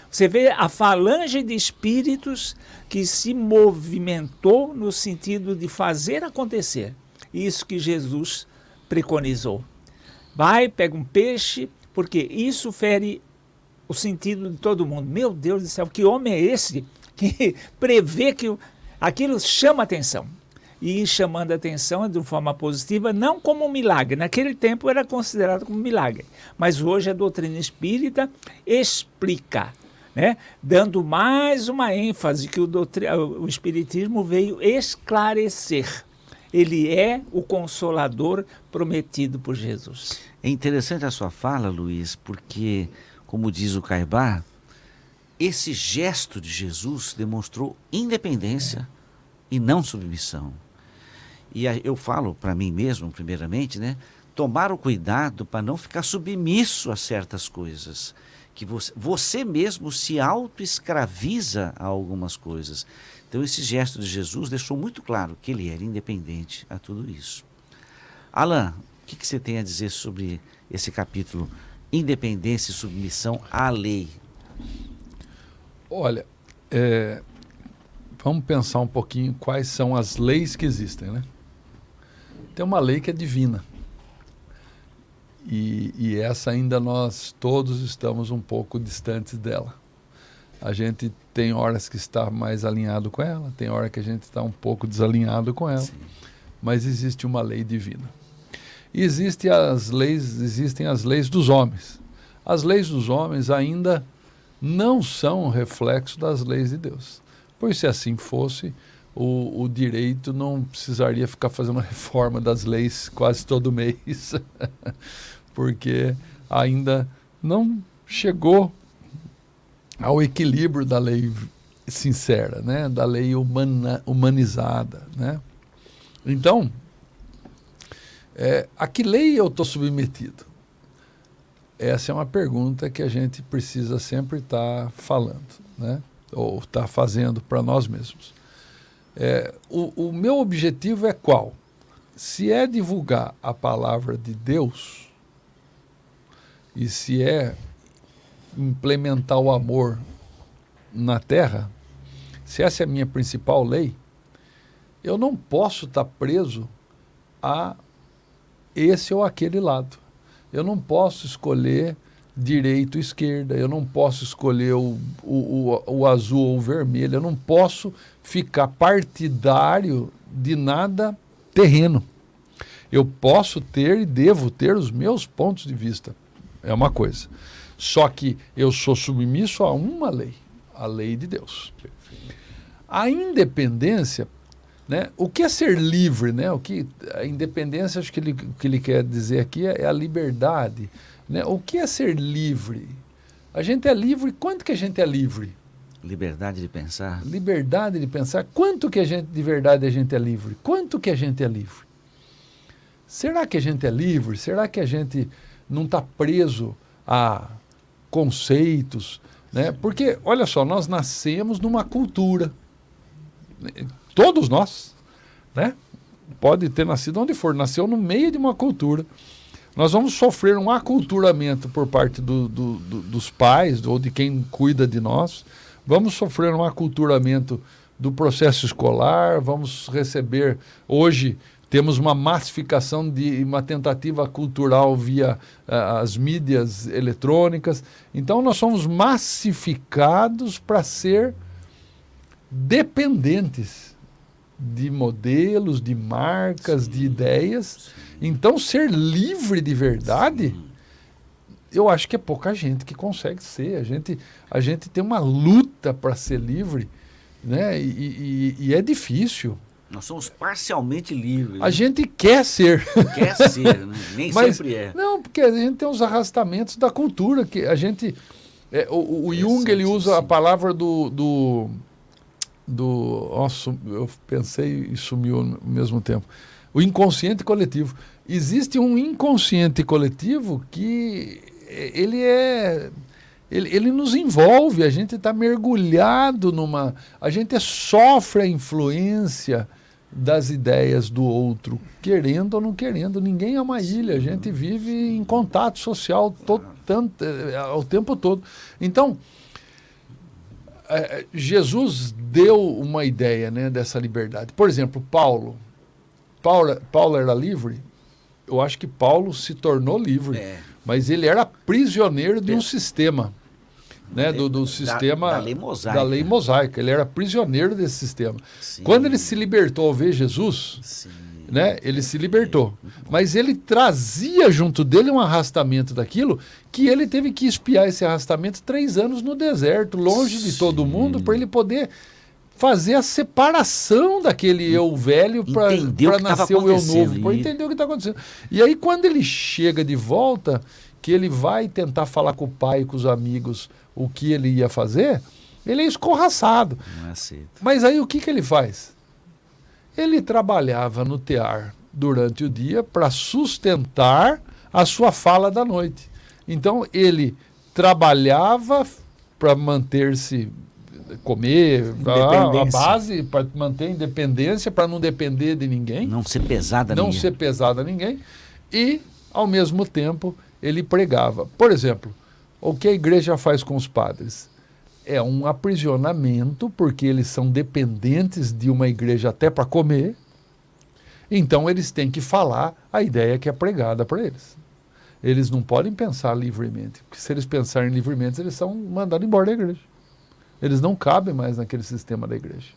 Speaker 2: Você vê a falange de espíritos que se movimentou no sentido de fazer acontecer isso que Jesus preconizou. Vai, pega um peixe, porque isso fere o sentido de todo mundo. Meu Deus do céu, que homem é esse que prevê que aquilo chama atenção? e chamando atenção de uma forma positiva, não como um milagre. Naquele tempo era considerado como um milagre, mas hoje a doutrina espírita explica, né? dando mais uma ênfase que o, o Espiritismo veio esclarecer. Ele é o consolador prometido por Jesus.
Speaker 1: É interessante a sua fala, Luiz, porque, como diz o Caibá, esse gesto de Jesus demonstrou independência e não submissão. E eu falo para mim mesmo, primeiramente, né? Tomar o cuidado para não ficar submisso a certas coisas. Que você, você mesmo se auto-escraviza a algumas coisas. Então, esse gesto de Jesus deixou muito claro que ele era independente a tudo isso. Alain, o que, que você tem a dizer sobre esse capítulo? Independência e submissão à lei.
Speaker 3: Olha, é, vamos pensar um pouquinho quais são as leis que existem, né? tem uma lei que é divina. E, e, essa ainda nós todos estamos um pouco distantes dela. A gente tem horas que está mais alinhado com ela, tem hora que a gente está um pouco desalinhado com ela, Sim. mas existe uma lei divina. E existe as leis, existem as leis dos homens. As leis dos homens ainda não são reflexo das leis de Deus. Pois se assim fosse, o, o direito não precisaria ficar fazendo reforma das leis quase todo mês, porque ainda não chegou ao equilíbrio da lei sincera, né? da lei humana, humanizada. Né? Então, é, a que lei eu estou submetido? Essa é uma pergunta que a gente precisa sempre estar tá falando, né? ou estar tá fazendo para nós mesmos. É, o, o meu objetivo é qual? Se é divulgar a palavra de Deus, e se é implementar o amor na terra, se essa é a minha principal lei, eu não posso estar preso a esse ou aquele lado. Eu não posso escolher direito ou esquerda, eu não posso escolher o, o, o, o azul ou o vermelho, eu não posso ficar partidário de nada terreno. Eu posso ter e devo ter os meus pontos de vista. É uma coisa. Só que eu sou submisso a uma lei, a lei de Deus. A independência, né? O que é ser livre, né? O que a independência, acho que ele, o que ele quer dizer aqui é, é a liberdade, né? O que é ser livre? A gente é livre, quanto que a gente é livre?
Speaker 1: Liberdade de pensar.
Speaker 3: Liberdade de pensar. Quanto que a gente, de verdade, a gente é livre? Quanto que a gente é livre? Será que a gente é livre? Será que a gente não está preso a conceitos? Né? Porque, olha só, nós nascemos numa cultura. Todos nós. Né? Pode ter nascido onde for, nasceu no meio de uma cultura Nós vamos sofrer um aculturamento por parte do, do, do, dos pais ou de quem cuida de nós. Vamos sofrer um aculturamento do processo escolar, vamos receber hoje temos uma massificação de uma tentativa cultural via uh, as mídias eletrônicas. Então nós somos massificados para ser dependentes de modelos, de marcas, Sim. de ideias. Então ser livre de verdade, Sim. eu acho que é pouca gente que consegue ser. A gente, a gente tem uma luta para ser livre, né? E, e, e é difícil.
Speaker 1: Nós somos parcialmente livres.
Speaker 3: A né? gente quer ser.
Speaker 1: Quer ser, né? nem Mas, sempre é.
Speaker 3: Não, porque a gente tem os arrastamentos da cultura que a gente. É, o, o Jung ele usa sim. a palavra do, do do eu pensei e sumiu ao mesmo tempo. O inconsciente coletivo. Existe um inconsciente coletivo que ele é ele, ele nos envolve, a gente está mergulhado numa. A gente sofre a influência das ideias do outro, querendo ou não querendo. Ninguém é uma ilha, a gente vive em contato social todo, tanto, é, o tempo todo. Então, é, Jesus deu uma ideia né, dessa liberdade. Por exemplo, Paulo. Paulo. Paulo era livre? Eu acho que Paulo se tornou livre. É. Mas ele era prisioneiro de um sistema né, do, do sistema
Speaker 1: da, da, lei mosaica.
Speaker 3: da lei mosaica. Ele era prisioneiro desse sistema. Sim. Quando ele se libertou ao ver Jesus, Sim. Né, ele se libertou. Mas ele trazia junto dele um arrastamento daquilo que ele teve que espiar esse arrastamento três anos no deserto, longe Sim. de todo mundo, para ele poder fazer a separação daquele eu velho para nascer o eu novo, para entender o que está acontecendo. E aí, quando ele chega de volta, que ele vai tentar falar com o pai e com os amigos o que ele ia fazer, ele é escorraçado. Mas aí o que, que ele faz? Ele trabalhava no tear durante o dia para sustentar a sua fala da noite. Então ele trabalhava para manter-se comer, a, a base para manter a independência, para não depender de ninguém,
Speaker 1: não ser pesada
Speaker 3: não
Speaker 1: ninguém.
Speaker 3: ser pesada a ninguém e ao mesmo tempo ele pregava. Por exemplo, o que a igreja faz com os padres? É um aprisionamento, porque eles são dependentes de uma igreja até para comer. Então eles têm que falar a ideia que é pregada para eles. Eles não podem pensar livremente, porque se eles pensarem livremente, eles são mandados embora da igreja. Eles não cabem mais naquele sistema da igreja.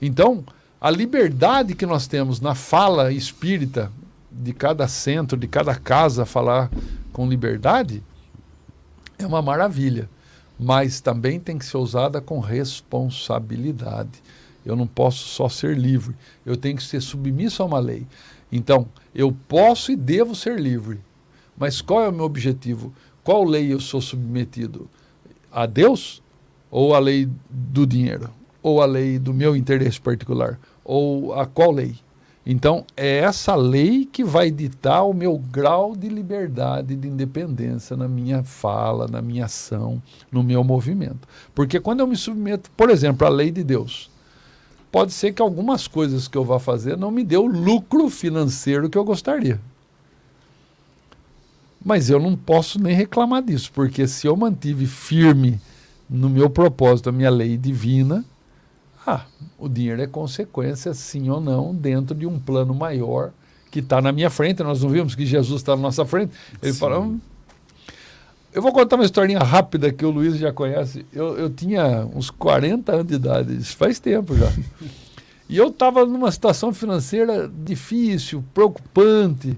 Speaker 3: Então, a liberdade que nós temos na fala espírita de cada centro, de cada casa falar com liberdade, é uma maravilha, mas também tem que ser usada com responsabilidade. Eu não posso só ser livre, eu tenho que ser submisso a uma lei. Então, eu posso e devo ser livre, mas qual é o meu objetivo? Qual lei eu sou submetido? A Deus ou a lei do dinheiro? Ou a lei do meu interesse particular? Ou a qual lei? Então, é essa lei que vai ditar o meu grau de liberdade, de independência na minha fala, na minha ação, no meu movimento. Porque quando eu me submeto, por exemplo, à lei de Deus, pode ser que algumas coisas que eu vá fazer não me dê o lucro financeiro que eu gostaria. Mas eu não posso nem reclamar disso, porque se eu mantive firme no meu propósito, a minha lei divina, ah, o dinheiro é consequência, sim ou não, dentro de um plano maior que está na minha frente. Nós não vimos que Jesus está na nossa frente. Ele sim. falou. Hum, eu vou contar uma historinha rápida que o Luiz já conhece. Eu, eu tinha uns 40 anos de idade, isso faz tempo já. E eu estava numa situação financeira difícil, preocupante.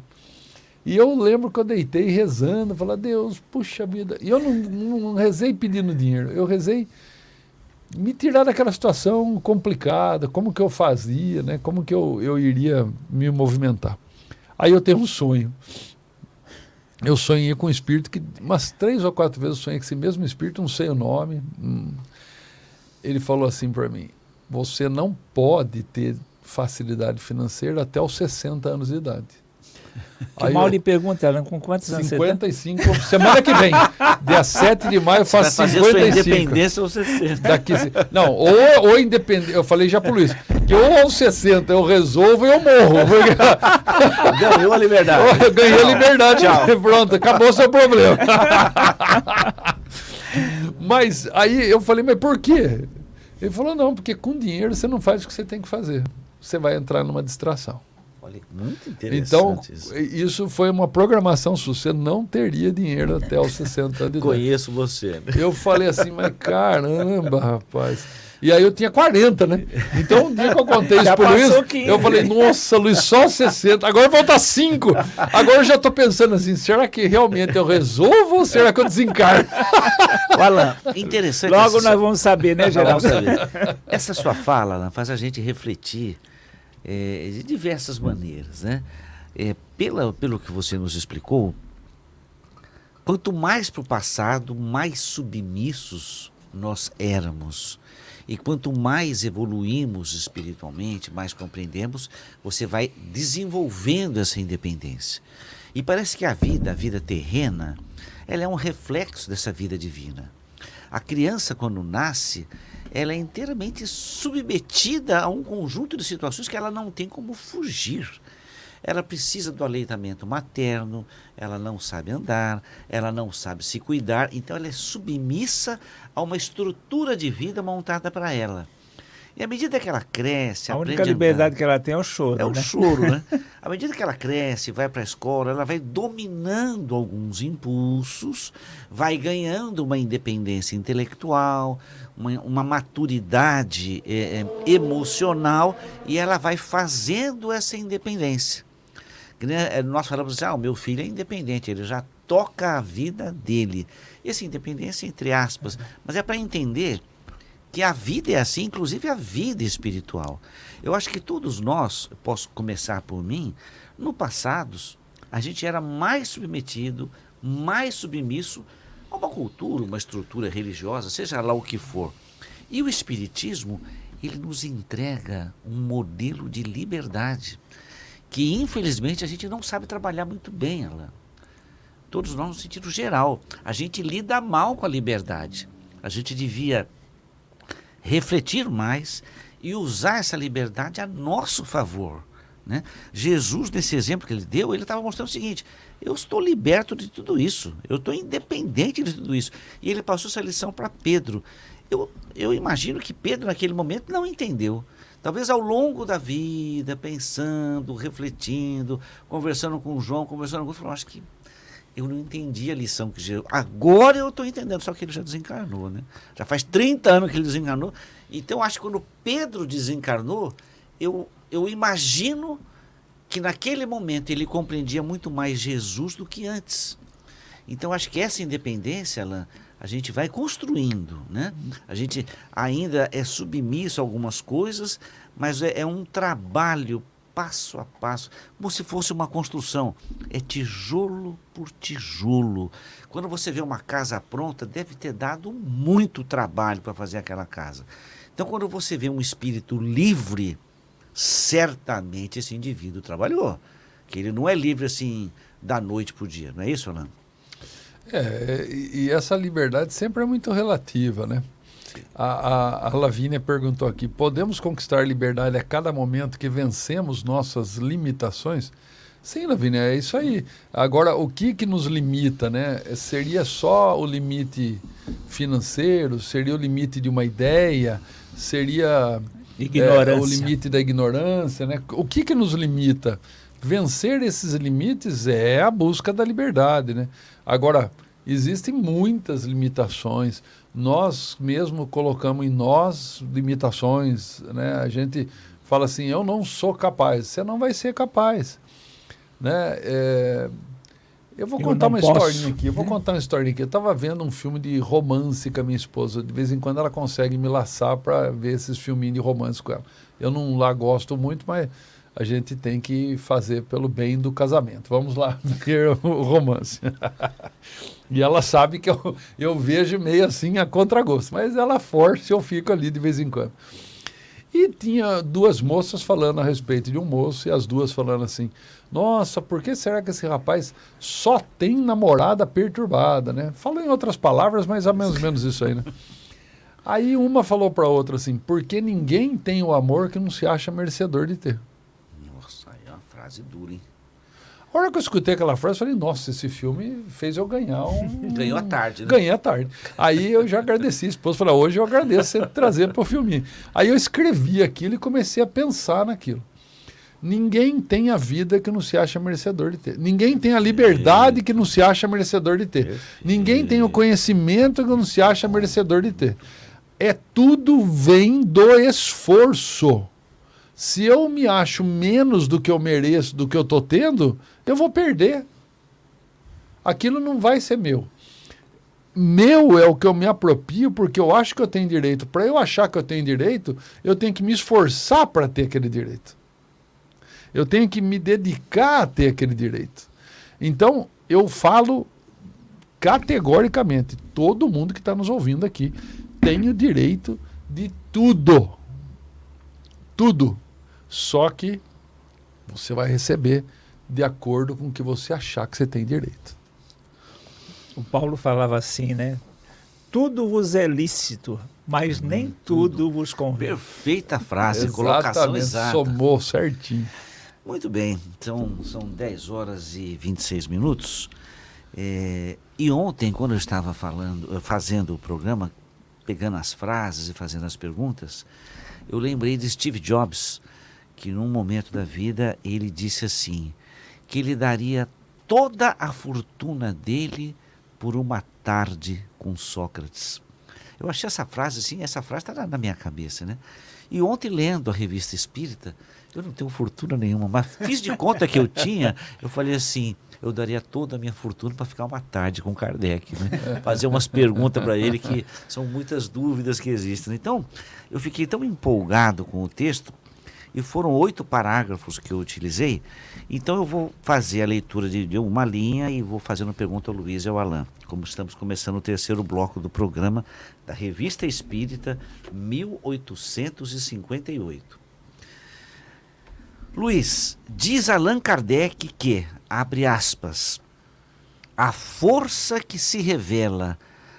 Speaker 3: E eu lembro que eu deitei rezando, falei, Deus, puxa vida. E eu não, não rezei pedindo dinheiro, eu rezei me tirar daquela situação complicada, como que eu fazia, né? como que eu, eu iria me movimentar. Aí eu tenho um sonho. Eu sonhei com um espírito que umas três ou quatro vezes eu sonhei com esse mesmo espírito, não sei o nome. Hum. Ele falou assim para mim: você não pode ter facilidade financeira até os 60 anos de idade.
Speaker 2: Que Aí mal eu, lhe pergunta, ela com quantos
Speaker 3: anos 55, você semana que vem, dia 7 de maio, eu faço 55.
Speaker 1: independência ou 60.
Speaker 3: Daqui, não, ou, ou independência, eu falei já para o Luiz, Que ou aos 60 eu resolvo e eu morro.
Speaker 1: Ganhou a liberdade.
Speaker 3: Eu ganhei a liberdade. Tchau. Pronto, acabou o seu problema. mas aí eu falei, mas por quê? Ele falou, não, porque com dinheiro você não faz o que você tem que fazer. Você vai entrar numa distração.
Speaker 1: Olha, muito interessante.
Speaker 3: Então, isso. isso foi uma programação sua. Você não teria dinheiro até os 60 anos de idade.
Speaker 1: Conheço você. Né?
Speaker 3: Eu falei assim, mas caramba, rapaz. E aí eu tinha 40, né? Então um dia que eu contei isso pro Luiz, 15. eu falei, nossa, Luiz, só 60. Agora falta 5. Agora eu já estou pensando assim, será que realmente eu resolvo ou será que eu desencarno?
Speaker 1: Alan, interessante.
Speaker 2: Logo nós vamos saber, né, Geraldo?
Speaker 1: Essa sua fala, Alan, faz a gente refletir é, de diversas maneiras, né? É, pela, pelo que você nos explicou, quanto mais para o passado, mais submissos nós éramos. E quanto mais evoluímos espiritualmente, mais compreendemos, você vai desenvolvendo essa independência. E parece que a vida, a vida terrena, ela é um reflexo dessa vida divina. A criança, quando nasce, ela é inteiramente submetida a um conjunto de situações que ela não tem como fugir. Ela precisa do aleitamento materno, ela não sabe andar, ela não sabe se cuidar, então ela é submissa a uma estrutura de vida montada para ela. E à medida que ela cresce,
Speaker 2: a única liberdade que ela tem é o choro.
Speaker 1: É o
Speaker 2: né?
Speaker 1: choro, né? à medida que ela cresce, vai para a escola, ela vai dominando alguns impulsos, vai ganhando uma independência intelectual, uma, uma maturidade é, é, emocional e ela vai fazendo essa independência. É, nós falamos assim, ah, o meu filho é independente, ele já toca a vida dele. Essa independência entre aspas, mas é para entender que a vida é assim, inclusive a vida espiritual. Eu acho que todos nós, posso começar por mim, no passado, a gente era mais submetido, mais submisso uma cultura, uma estrutura religiosa, seja lá o que for. E o Espiritismo, ele nos entrega um modelo de liberdade que, infelizmente, a gente não sabe trabalhar muito bem, Alain. Todos nós, no sentido geral. A gente lida mal com a liberdade. A gente devia refletir mais e usar essa liberdade a nosso favor. Né? Jesus, nesse exemplo que ele deu, ele estava mostrando o seguinte: eu estou liberto de tudo isso, eu estou independente de tudo isso. E ele passou essa lição para Pedro. Eu, eu imagino que Pedro, naquele momento, não entendeu. Talvez ao longo da vida, pensando, refletindo, conversando com o João, conversando com o falou, acho que eu não entendi a lição que Jesus. Agora eu estou entendendo, só que ele já desencarnou, né? Já faz 30 anos que ele desencarnou. Então, acho que quando Pedro desencarnou, eu, eu imagino que naquele momento ele compreendia muito mais Jesus do que antes. Então, acho que essa independência, Alain, a gente vai construindo, né? A gente ainda é submisso a algumas coisas, mas é, é um trabalho passo a passo, como se fosse uma construção. É tijolo por tijolo. Quando você vê uma casa pronta, deve ter dado muito trabalho para fazer aquela casa. Então, quando você vê um espírito livre, certamente esse indivíduo trabalhou. Que ele não é livre assim da noite para o dia, não é isso, Orlando?
Speaker 3: É, e essa liberdade sempre é muito relativa, né? A, a, a Lavínia perguntou aqui: podemos conquistar liberdade a cada momento que vencemos nossas limitações? Sim, Lavínia, é isso aí. Agora, o que, que nos limita, né? Seria só o limite financeiro? Seria o limite de uma ideia? Seria é, o limite da ignorância, né? O que, que nos limita? Vencer esses limites é a busca da liberdade, né? Agora, existem muitas limitações. Nós mesmo colocamos em nós limitações, né? A gente fala assim, eu não sou capaz. Você não vai ser capaz, né? É... Eu vou eu contar uma posso. historinha aqui. Eu vou contar uma historinha aqui. Eu estava vendo um filme de romance com a minha esposa. De vez em quando ela consegue me laçar para ver esses filminhos de romance com ela. Eu não lá gosto muito, mas a gente tem que fazer pelo bem do casamento. Vamos lá ver o romance. e ela sabe que eu, eu vejo meio assim a contragosto, mas ela força e eu fico ali de vez em quando. E tinha duas moças falando a respeito de um moço e as duas falando assim: Nossa, por que será que esse rapaz só tem namorada perturbada, né? Falou em outras palavras, mas é mais ou menos isso aí, né? Aí uma falou para outra assim: porque ninguém tem o amor que não se acha merecedor de ter.
Speaker 1: Nossa, aí é uma frase dura, hein?
Speaker 3: A hora que eu escutei aquela frase, eu falei, nossa, esse filme fez eu ganhar um.
Speaker 1: Ganhou a tarde, né?
Speaker 3: Ganhei a tarde. Aí eu já agradeci a esposa. Falei, hoje eu agradeço você trazer para o filme. Aí eu escrevi aquilo e comecei a pensar naquilo. Ninguém tem a vida que não se acha merecedor de ter. Ninguém tem a liberdade que não se acha merecedor de ter. Ninguém tem o conhecimento que não se acha merecedor de ter. É tudo vem do esforço. Se eu me acho menos do que eu mereço, do que eu estou tendo, eu vou perder. Aquilo não vai ser meu. Meu é o que eu me aproprio porque eu acho que eu tenho direito. Para eu achar que eu tenho direito, eu tenho que me esforçar para ter aquele direito. Eu tenho que me dedicar a ter aquele direito. Então, eu falo categoricamente: todo mundo que está nos ouvindo aqui tem o direito de tudo. Tudo. Só que você vai receber de acordo com o que você achar que você tem direito.
Speaker 2: O Paulo falava assim, né? Tudo vos é lícito, mas nem hum, tudo. tudo vos convém.
Speaker 1: Perfeita frase, Exatamente, colocação exata.
Speaker 3: Somou certinho.
Speaker 1: Muito bem, então são 10 horas e 26 minutos. É, e ontem, quando eu estava falando, eh, fazendo o programa, pegando as frases e fazendo as perguntas, eu lembrei de Steve Jobs, que num momento da vida ele disse assim, que ele daria toda a fortuna dele por uma tarde com Sócrates. Eu achei essa frase assim, essa frase está na minha cabeça, né? E ontem lendo a revista Espírita, eu não tenho fortuna nenhuma, mas fiz de conta que eu tinha. Eu falei assim: eu daria toda a minha fortuna para ficar uma tarde com Kardec, né? fazer umas perguntas para ele que são muitas dúvidas que existem. Então, eu fiquei tão empolgado com o texto e foram oito parágrafos que eu utilizei. Então, eu vou fazer a leitura de, de uma linha e vou fazendo pergunta ao Luiz e ao Alain. Como estamos começando o terceiro bloco do programa da Revista Espírita 1858. Luiz, diz Allan Kardec que, abre aspas, a força que se revela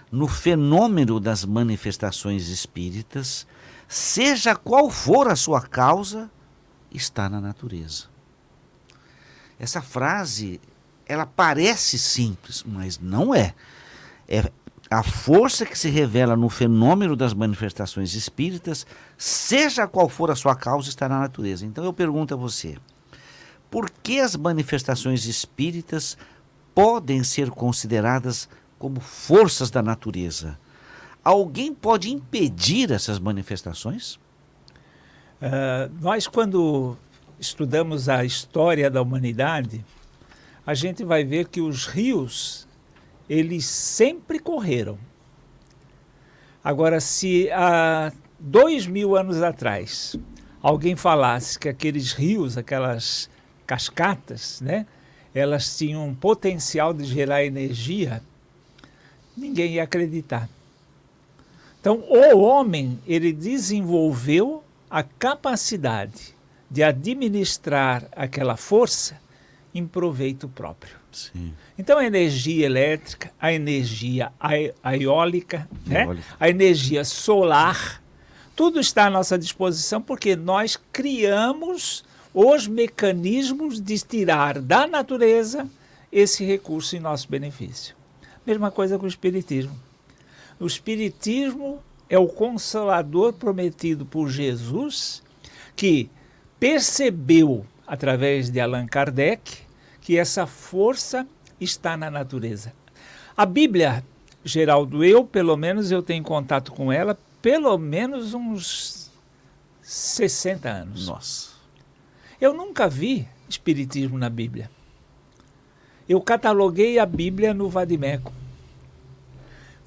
Speaker 1: no fenômeno das manifestações espíritas, seja qual for a sua causa, está na natureza. Essa frase, ela parece simples, mas não é. É a força que se revela no fenômeno das manifestações espíritas, seja qual for a sua causa, está na natureza. Então eu pergunto a você: por que as manifestações espíritas podem ser consideradas como forças da natureza? Alguém pode impedir essas manifestações?
Speaker 2: Uh, nós, quando estudamos a história da humanidade, a gente vai ver que os rios eles sempre correram. Agora, se há dois mil anos atrás alguém falasse que aqueles rios, aquelas cascatas, né, elas tinham um potencial de gerar energia, ninguém ia acreditar. Então, o homem, ele desenvolveu a capacidade de administrar aquela força em proveito próprio. Sim. Então a energia elétrica, a energia eólica, né? a energia solar, tudo está à nossa disposição porque nós criamos os mecanismos de tirar da natureza esse recurso em nosso benefício. Mesma coisa com o Espiritismo. O Espiritismo é o consolador prometido por Jesus que percebeu, através de Allan Kardec, que essa força está na natureza. A Bíblia, Geraldo, eu, pelo menos, eu tenho contato com ela pelo menos uns 60 anos.
Speaker 1: Nossa.
Speaker 2: Eu nunca vi espiritismo na Bíblia. Eu cataloguei a Bíblia no Vadimeco.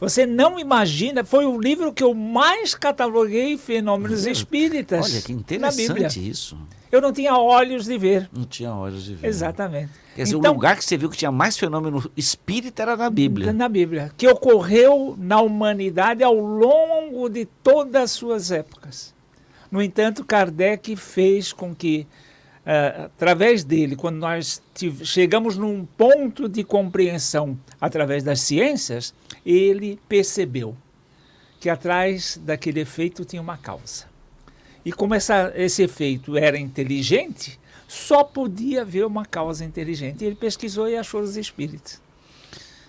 Speaker 2: Você não imagina, foi o livro que eu mais cataloguei fenômenos espíritas.
Speaker 1: Olha que interessante isso.
Speaker 2: Eu não tinha olhos de ver.
Speaker 1: Não tinha olhos de ver.
Speaker 2: Exatamente.
Speaker 1: Quer dizer, então, o lugar que você viu que tinha mais fenômeno espírita era na Bíblia.
Speaker 2: Na Bíblia. Que ocorreu na humanidade ao longo de todas as suas épocas. No entanto, Kardec fez com que, uh, através dele, quando nós chegamos num ponto de compreensão através das ciências, ele percebeu que atrás daquele efeito tinha uma causa. E como essa, esse efeito era inteligente, só podia haver uma causa inteligente. Ele pesquisou e achou os espíritos.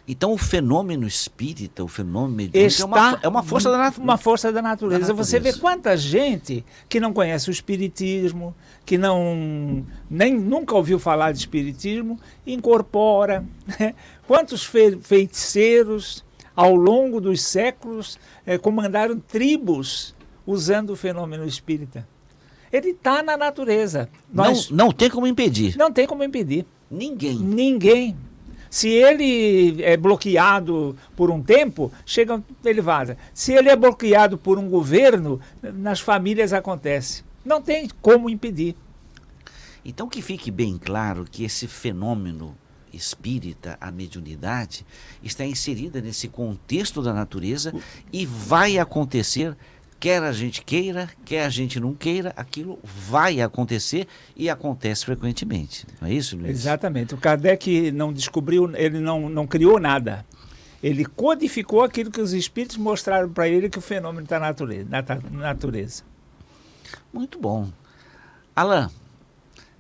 Speaker 1: Então o fenômeno espírita, o fenômeno mediúnico é uma, é uma força da natureza.
Speaker 2: Uma força da natureza. da natureza. Você vê quanta gente que não conhece o espiritismo, que não nem nunca ouviu falar de espiritismo, incorpora. Né? Quantos fe feiticeiros ao longo dos séculos eh, comandaram tribos usando o fenômeno espírita? Ele está na natureza.
Speaker 1: Nós, não, não tem como impedir.
Speaker 2: Não tem como impedir.
Speaker 1: Ninguém.
Speaker 2: Ninguém. Se ele é bloqueado por um tempo, chega, ele vaza. Se ele é bloqueado por um governo, nas famílias acontece. Não tem como impedir.
Speaker 1: Então que fique bem claro que esse fenômeno espírita, a mediunidade, está inserida nesse contexto da natureza e vai acontecer quer a gente queira, quer a gente não queira, aquilo vai acontecer e acontece frequentemente. Não é isso, Luiz?
Speaker 2: Exatamente. O Kardec não descobriu, ele não, não criou nada. Ele codificou aquilo que os espíritos mostraram para ele que o fenômeno está na natureza, na natureza.
Speaker 1: Muito bom. Alain,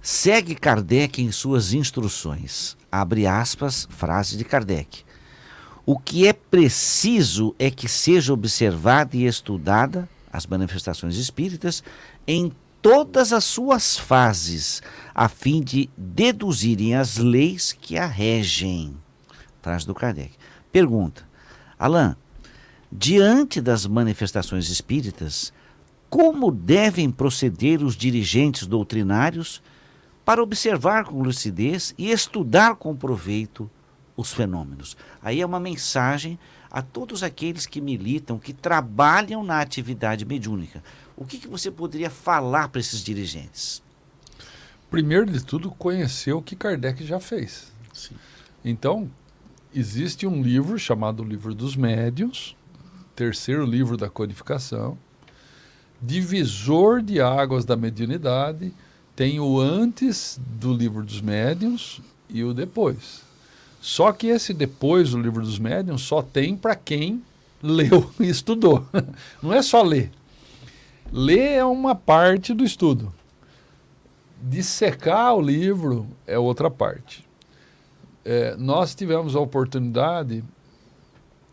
Speaker 1: segue Kardec em suas instruções. Abre aspas, frase de Kardec. O que é preciso é que seja observada e estudada as manifestações espíritas em todas as suas fases, a fim de deduzirem as leis que a regem. Frase do Kardec. Pergunta: Alain, diante das manifestações espíritas, como devem proceder os dirigentes doutrinários para observar com lucidez e estudar com proveito os fenômenos? Aí é uma mensagem a todos aqueles que militam, que trabalham na atividade mediúnica. O que, que você poderia falar para esses dirigentes?
Speaker 3: Primeiro de tudo, conhecer o que Kardec já fez. Sim. Então, existe um livro chamado Livro dos Médiuns, terceiro livro da codificação, divisor de águas da mediunidade, tem o antes do Livro dos Médiuns e o depois. Só que esse depois, o livro dos médiuns, só tem para quem leu e estudou. Não é só ler. Ler é uma parte do estudo. Dissecar o livro é outra parte. É, nós tivemos a oportunidade,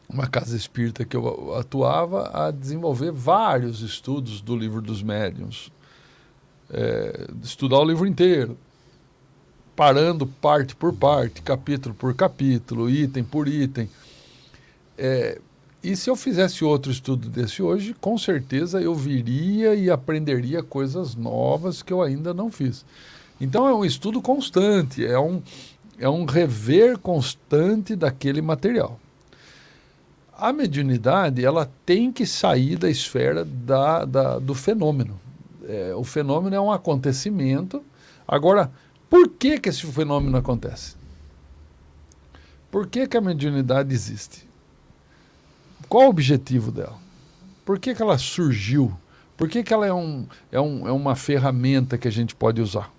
Speaker 3: uma casa espírita que eu atuava, a desenvolver vários estudos do livro dos médiuns. É, estudar o livro inteiro, parando parte por parte, capítulo por capítulo, item por item. É, e se eu fizesse outro estudo desse hoje, com certeza eu viria e aprenderia coisas novas que eu ainda não fiz. Então é um estudo constante, é um, é um rever constante daquele material. A mediunidade ela tem que sair da esfera da, da do fenômeno. É, o fenômeno é um acontecimento. Agora, por que, que esse fenômeno acontece? Por que, que a mediunidade existe? Qual o objetivo dela? Por que, que ela surgiu? Por que, que ela é, um, é, um, é uma ferramenta que a gente pode usar?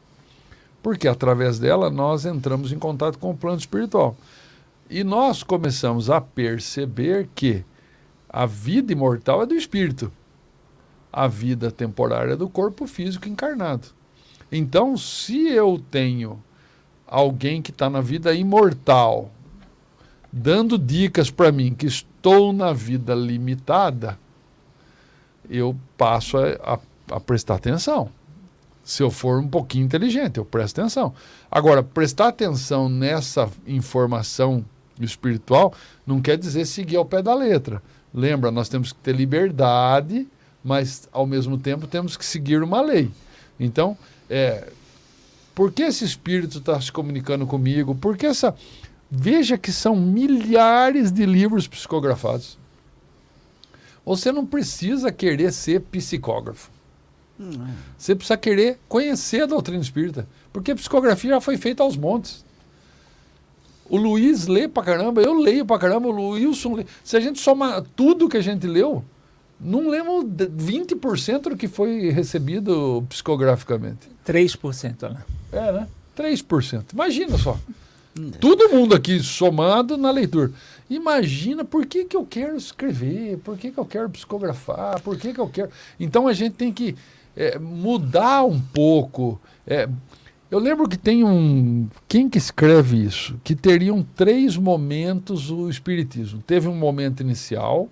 Speaker 3: Porque através dela nós entramos em contato com o plano espiritual. E nós começamos a perceber que a vida imortal é do espírito, a vida temporária é do corpo físico encarnado. Então, se eu tenho alguém que está na vida imortal, dando dicas para mim que estou na vida limitada, eu passo a, a, a, prestar atenção. Se eu for um pouquinho inteligente, eu presto atenção. Agora, prestar atenção nessa informação espiritual não quer dizer seguir ao pé da letra. Lembra, nós temos que ter liberdade, mas ao mesmo tempo temos que seguir uma lei. Então, é, por que esse espírito está se comunicando comigo? Por que essa. Veja que são milhares de livros psicografados. Você não precisa querer ser psicógrafo. Você precisa querer conhecer a doutrina espírita. Porque a psicografia já foi feita aos montes. O Luiz lê pra caramba, eu leio pra caramba, o Wilson lê. Se a gente somar tudo que a gente leu, não lembro 20% do que foi recebido psicograficamente.
Speaker 2: 3%, né?
Speaker 3: É, né? 3%. Imagina só. Todo mundo aqui somado na leitura. Imagina por que, que eu quero escrever, por que, que eu quero psicografar, por que, que eu quero. Então a gente tem que é, mudar um pouco. É, eu lembro que tem um. Quem que escreve isso? Que teriam três momentos o Espiritismo. Teve um momento inicial,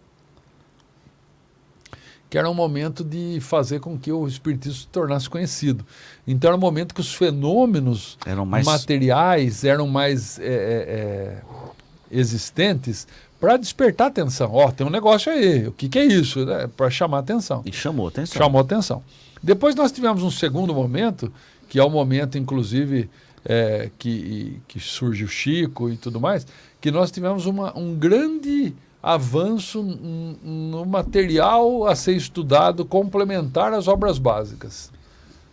Speaker 3: que era um momento de fazer com que o Espiritismo se tornasse conhecido. Então era um momento que os fenômenos eram mais... materiais eram mais é, é, é existentes para despertar atenção. Ó, oh, tem um negócio aí, o que, que é isso? É, para chamar atenção.
Speaker 1: E chamou atenção.
Speaker 3: Chamou atenção. Depois nós tivemos um segundo momento, que é o momento, inclusive, é, que, que surge o Chico e tudo mais, que nós tivemos uma, um grande avanço no material a ser estudado complementar às obras básicas.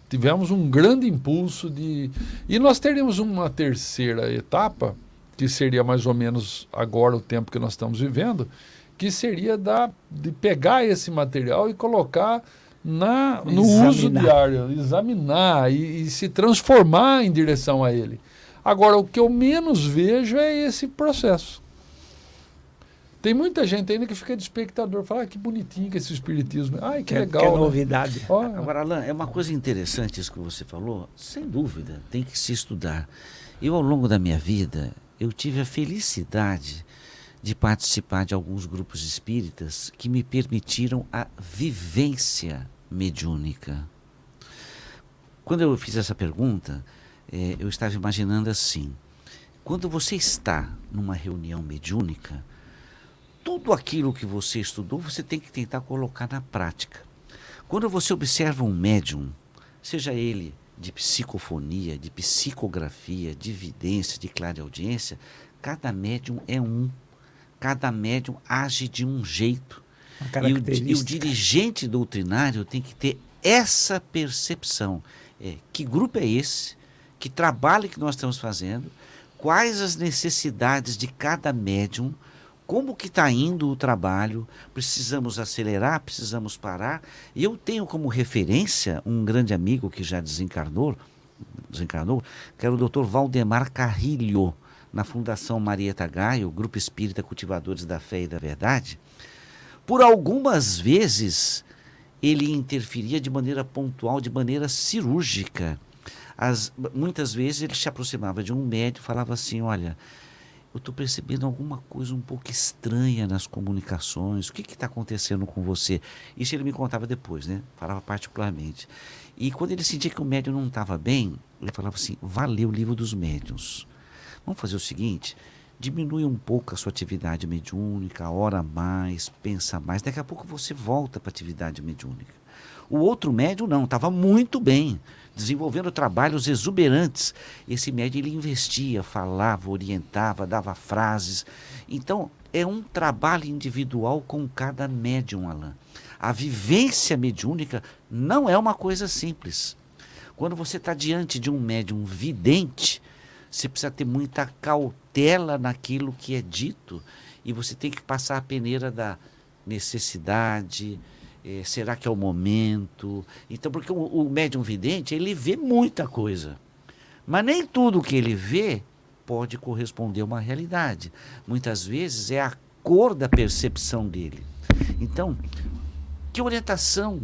Speaker 3: Tivemos um grande impulso de. E nós teríamos uma terceira etapa, que seria mais ou menos agora o tempo que nós estamos vivendo, que seria da, de pegar esse material e colocar na, no examinar. uso diário, examinar e, e, se transformar em direção a ele. Agora, o que eu menos vejo é esse processo. Tem muita gente ainda que fica de espectador, fala ah, que bonitinho que esse espiritismo. Ai, que, que legal. Que
Speaker 2: né? novidade.
Speaker 1: Oh. Agora, Alain, é uma coisa interessante isso que você falou. Sem dúvida, tem que se estudar. Eu, ao longo da minha vida, eu tive a felicidade de participar de alguns grupos espíritas que me permitiram a vivência mediúnica. Quando eu fiz essa pergunta, é, eu estava imaginando assim: quando você está numa reunião mediúnica, tudo aquilo que você estudou você tem que tentar colocar na prática. Quando você observa um médium, seja ele de psicofonia, de psicografia, de vidência, de clareaudiência, cada médium é um. Cada médium age de um jeito. E o, e o, dirigente doutrinário tem que ter essa percepção. É, que grupo é esse? Que trabalho que nós estamos fazendo? Quais as necessidades de cada médium? Como que está indo o trabalho, precisamos acelerar, precisamos parar. E eu tenho como referência um grande amigo que já desencarnou, desencarnou que era o Dr. Valdemar Carrilho, na Fundação Marieta Gaio, Grupo Espírita Cultivadores da Fé e da Verdade. Por algumas vezes ele interferia de maneira pontual, de maneira cirúrgica. As, muitas vezes ele se aproximava de um médico e falava assim: Olha, eu estou percebendo alguma coisa um pouco estranha nas comunicações. O que está acontecendo com você? Isso ele me contava depois, né? Falava particularmente. E quando ele sentia que o médium não estava bem, ele falava assim: valeu o livro dos médiuns. Vamos fazer o seguinte: diminui um pouco a sua atividade mediúnica, ora mais, pensa mais. Daqui a pouco você volta para a atividade mediúnica. O outro médium não, estava muito bem desenvolvendo trabalhos exuberantes. Esse médium ele investia, falava, orientava, dava frases. Então, é um trabalho individual com cada médium, Alain. A vivência mediúnica não é uma coisa simples. Quando você está diante de um médium vidente, você precisa ter muita cautela naquilo que é dito e você tem que passar a peneira da necessidade, é, será que é o momento? Então, porque o, o médium vidente, ele vê muita coisa. Mas nem tudo que ele vê pode corresponder a uma realidade. Muitas vezes é a cor da percepção dele. Então, que orientação,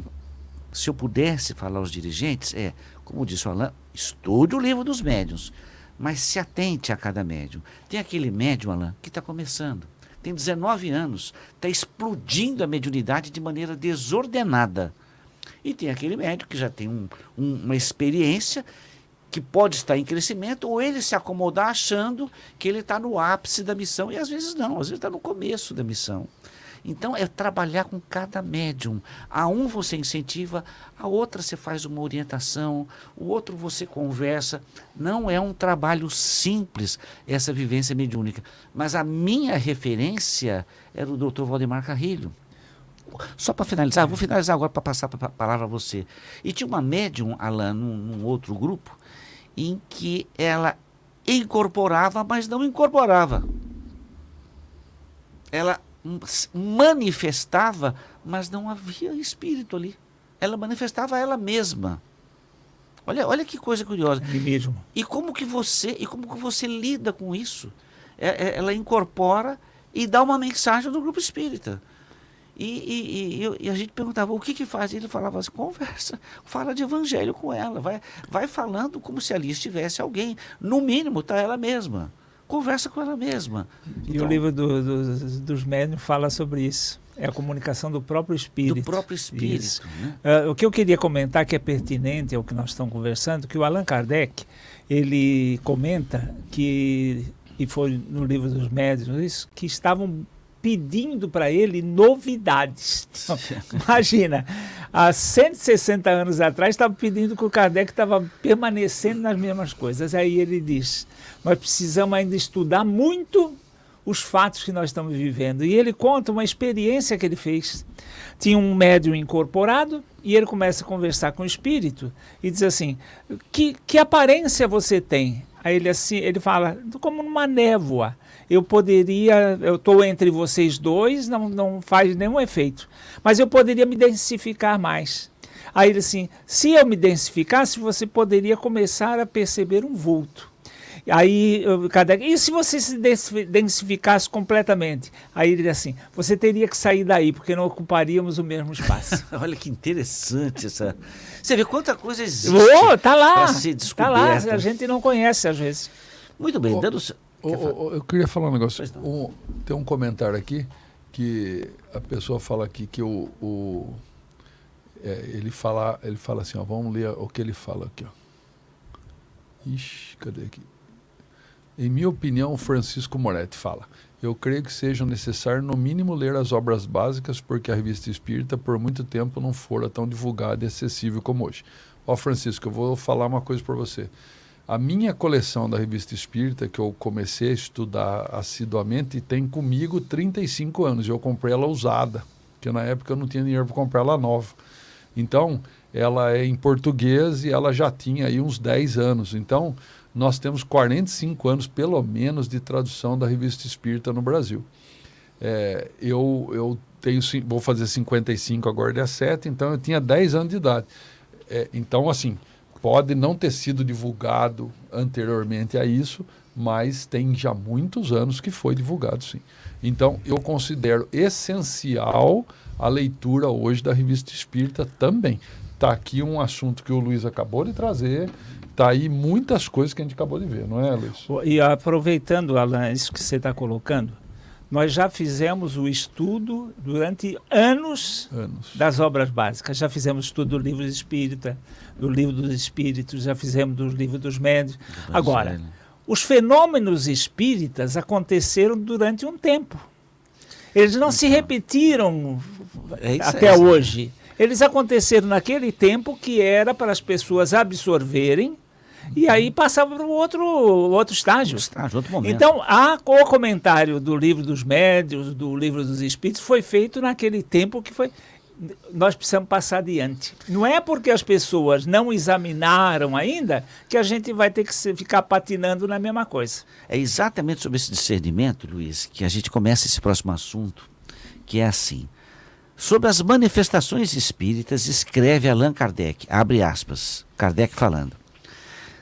Speaker 1: se eu pudesse falar aos dirigentes, é, como disse o Alain, estude o livro dos médiums, mas se atente a cada médium. Tem aquele médium, Alain, que está começando tem 19 anos, está explodindo a mediunidade de maneira desordenada. E tem aquele médico que já tem um, um, uma experiência que pode estar em crescimento, ou ele se acomodar achando que ele está no ápice da missão, e às vezes não, às vezes está no começo da missão. Então, é trabalhar com cada médium. A um você incentiva, a outra você faz uma orientação, o outro você conversa. Não é um trabalho simples essa vivência mediúnica. Mas a minha referência era o doutor Valdemar Carrilho. Só para finalizar, vou finalizar agora para passar a palavra a você. E tinha uma médium, Alain, num, num outro grupo, em que ela incorporava, mas não incorporava. Ela manifestava, mas não havia espírito ali. Ela manifestava ela mesma. Olha, olha que coisa curiosa.
Speaker 2: E mesmo.
Speaker 1: E como que você, e como que você lida com isso? É, é, ela incorpora e dar uma mensagem do grupo espírita. E, e, e, e, a gente perguntava o que que faz? Ele falava assim, conversa, fala de evangelho com ela, vai, vai falando como se ali estivesse alguém. No mínimo, está ela mesma. Conversa com ela mesma.
Speaker 2: E então, o livro do, do, dos médiuns fala sobre isso. É a comunicação do próprio espírito.
Speaker 1: Do próprio espírito. Né?
Speaker 2: Uh, o que eu queria comentar que é pertinente ao que nós estamos conversando, que o Allan Kardec, ele comenta que, e foi no livro dos médiuns, que estavam pedindo para ele novidades. Então, imagina, há 160 anos atrás estava pedindo que o Kardec estava permanecendo nas mesmas coisas. Aí ele diz: nós precisamos ainda estudar muito os fatos que nós estamos vivendo. E ele conta uma experiência que ele fez. Tinha um médium incorporado e ele começa a conversar com o espírito e diz assim: que, que aparência você tem? Aí ele assim, ele fala como numa névoa eu poderia, eu estou entre vocês dois, não, não faz nenhum efeito, mas eu poderia me densificar mais. Aí ele assim, se eu me densificasse, você poderia começar a perceber um vulto. Aí, Kardec, e se você se densificasse completamente? Aí ele assim, você teria que sair daí, porque não ocuparíamos o mesmo espaço.
Speaker 1: Olha que interessante essa. Você vê quanta coisa existe.
Speaker 2: Oh, tá lá. Tá lá, a gente não conhece às vezes.
Speaker 1: Muito bem, dando.
Speaker 3: eu queria falar um negócio. Um, tem um comentário aqui que a pessoa fala aqui que o, o é, ele fala ele fala assim, ó, vamos ler o que ele fala aqui, ó. Ixi, cadê aqui? Em minha opinião, Francisco Moretti fala. Eu creio que seja necessário, no mínimo, ler as obras básicas, porque a revista espírita, por muito tempo, não fora tão divulgada e acessível como hoje. Ó, Francisco, eu vou falar uma coisa para você. A minha coleção da revista espírita, que eu comecei a estudar assiduamente, tem comigo 35 anos. Eu comprei ela usada, porque na época eu não tinha dinheiro para comprar ela nova. Então, ela é em português e ela já tinha aí uns 10 anos. Então, nós temos 45 anos, pelo menos, de tradução da revista espírita no Brasil. É, eu, eu tenho, vou fazer 55 agora, dia 7, então eu tinha 10 anos de idade. É, então, assim, pode não ter sido divulgado anteriormente a isso, mas tem já muitos anos que foi divulgado, sim. Então, eu considero essencial a leitura hoje da revista espírita também. Está aqui um assunto que o Luiz acabou de trazer, Está aí muitas coisas que a gente acabou de ver, não é, Luiz?
Speaker 2: E aproveitando, Alan, isso que você está colocando, nós já fizemos o estudo durante anos, anos, das obras básicas. Já fizemos estudo do livro espírita, do livro dos espíritos, já fizemos do livro dos médios. Agora, os fenômenos espíritas aconteceram durante um tempo. Eles não então, se repetiram é até é hoje. Eles aconteceram naquele tempo que era para as pessoas absorverem e aí passava para o outro, outro estágio.
Speaker 1: estágio outro momento.
Speaker 2: Então, a, o comentário do livro dos médios, do livro dos espíritos, foi feito naquele tempo que foi. Nós precisamos passar adiante. Não é porque as pessoas não examinaram ainda que a gente vai ter que ficar patinando na mesma coisa.
Speaker 1: É exatamente sobre esse discernimento, Luiz, que a gente começa esse próximo assunto, que é assim. Sobre as manifestações espíritas, escreve Allan Kardec, abre aspas, Kardec falando.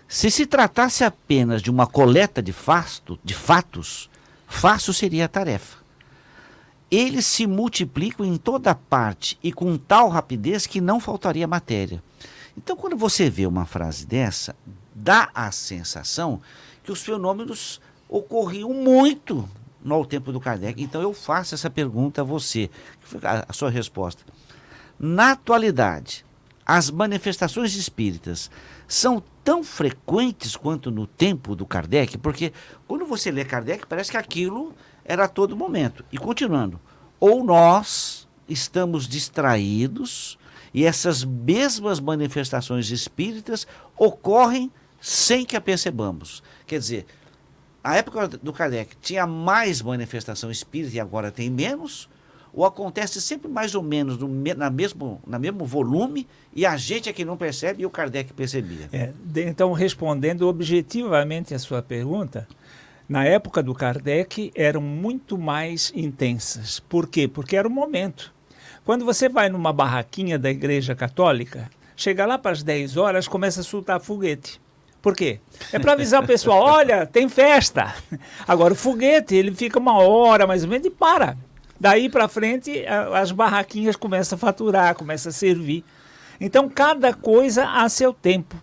Speaker 1: Se se tratasse apenas de uma coleta de, fasto, de fatos, fácil seria a tarefa. Eles se multiplicam em toda parte e com tal rapidez que não faltaria matéria. Então, quando você vê uma frase dessa, dá a sensação que os fenômenos ocorriam muito no tempo do Kardec. Então, eu faço essa pergunta a você, a sua resposta. Na atualidade, as manifestações espíritas são tão frequentes quanto no tempo do Kardec, porque quando você lê Kardec, parece que aquilo era a todo momento. E continuando, ou nós estamos distraídos e essas mesmas manifestações espíritas ocorrem sem que a percebamos. Quer dizer, a época do Kardec tinha mais manifestação espírita e agora tem menos, ou acontece sempre mais ou menos no, na, mesmo, na mesmo volume e a gente é que não percebe e o Kardec percebia.
Speaker 2: É, então, respondendo objetivamente a sua pergunta, na época do Kardec eram muito mais intensas. Por quê? Porque era o momento. Quando você vai numa barraquinha da Igreja Católica, chega lá para as 10 horas, começa a soltar foguete. Por quê? É para avisar o pessoal, olha, tem festa. Agora o foguete, ele fica uma hora mais ou menos e para. Daí para frente, as barraquinhas começam a faturar, começam a servir. Então, cada coisa a seu tempo.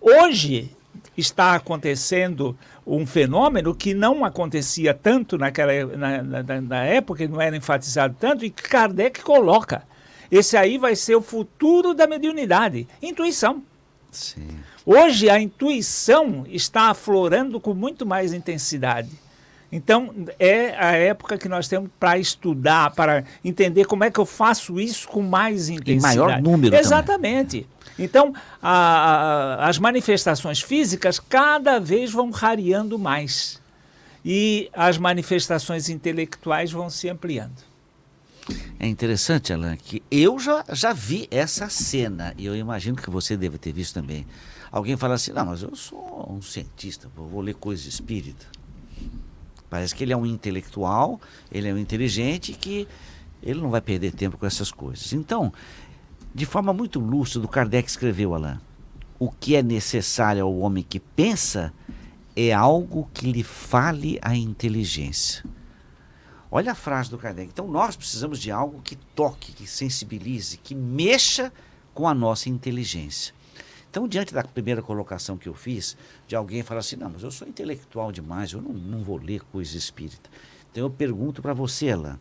Speaker 2: Hoje está acontecendo um fenômeno que não acontecia tanto naquela na, na, na época, não era enfatizado tanto, e que Kardec coloca. Esse aí vai ser o futuro da mediunidade. Intuição. Sim. Hoje a intuição está aflorando com muito mais intensidade. Então, é a época que nós temos para estudar, para entender como é que eu faço isso com mais intensidade.
Speaker 1: Em maior número.
Speaker 2: Exatamente. Também. Então, a, a, as manifestações físicas cada vez vão rareando mais. E as manifestações intelectuais vão se ampliando.
Speaker 1: É interessante, Alan, que eu já, já vi essa cena, e eu imagino que você deve ter visto também. Alguém fala assim, não, mas eu sou um cientista, vou ler coisas espírita. Parece que ele é um intelectual, ele é um inteligente que ele não vai perder tempo com essas coisas. Então, de forma muito lúcida, Kardec escreveu, Alain, o que é necessário ao homem que pensa é algo que lhe fale a inteligência. Olha a frase do Kardec. Então, nós precisamos de algo que toque, que sensibilize, que mexa com a nossa inteligência. Então, diante da primeira colocação que eu fiz, de alguém falar assim: não, mas eu sou intelectual demais, eu não, não vou ler coisa espírita. Então, eu pergunto para você, Alain,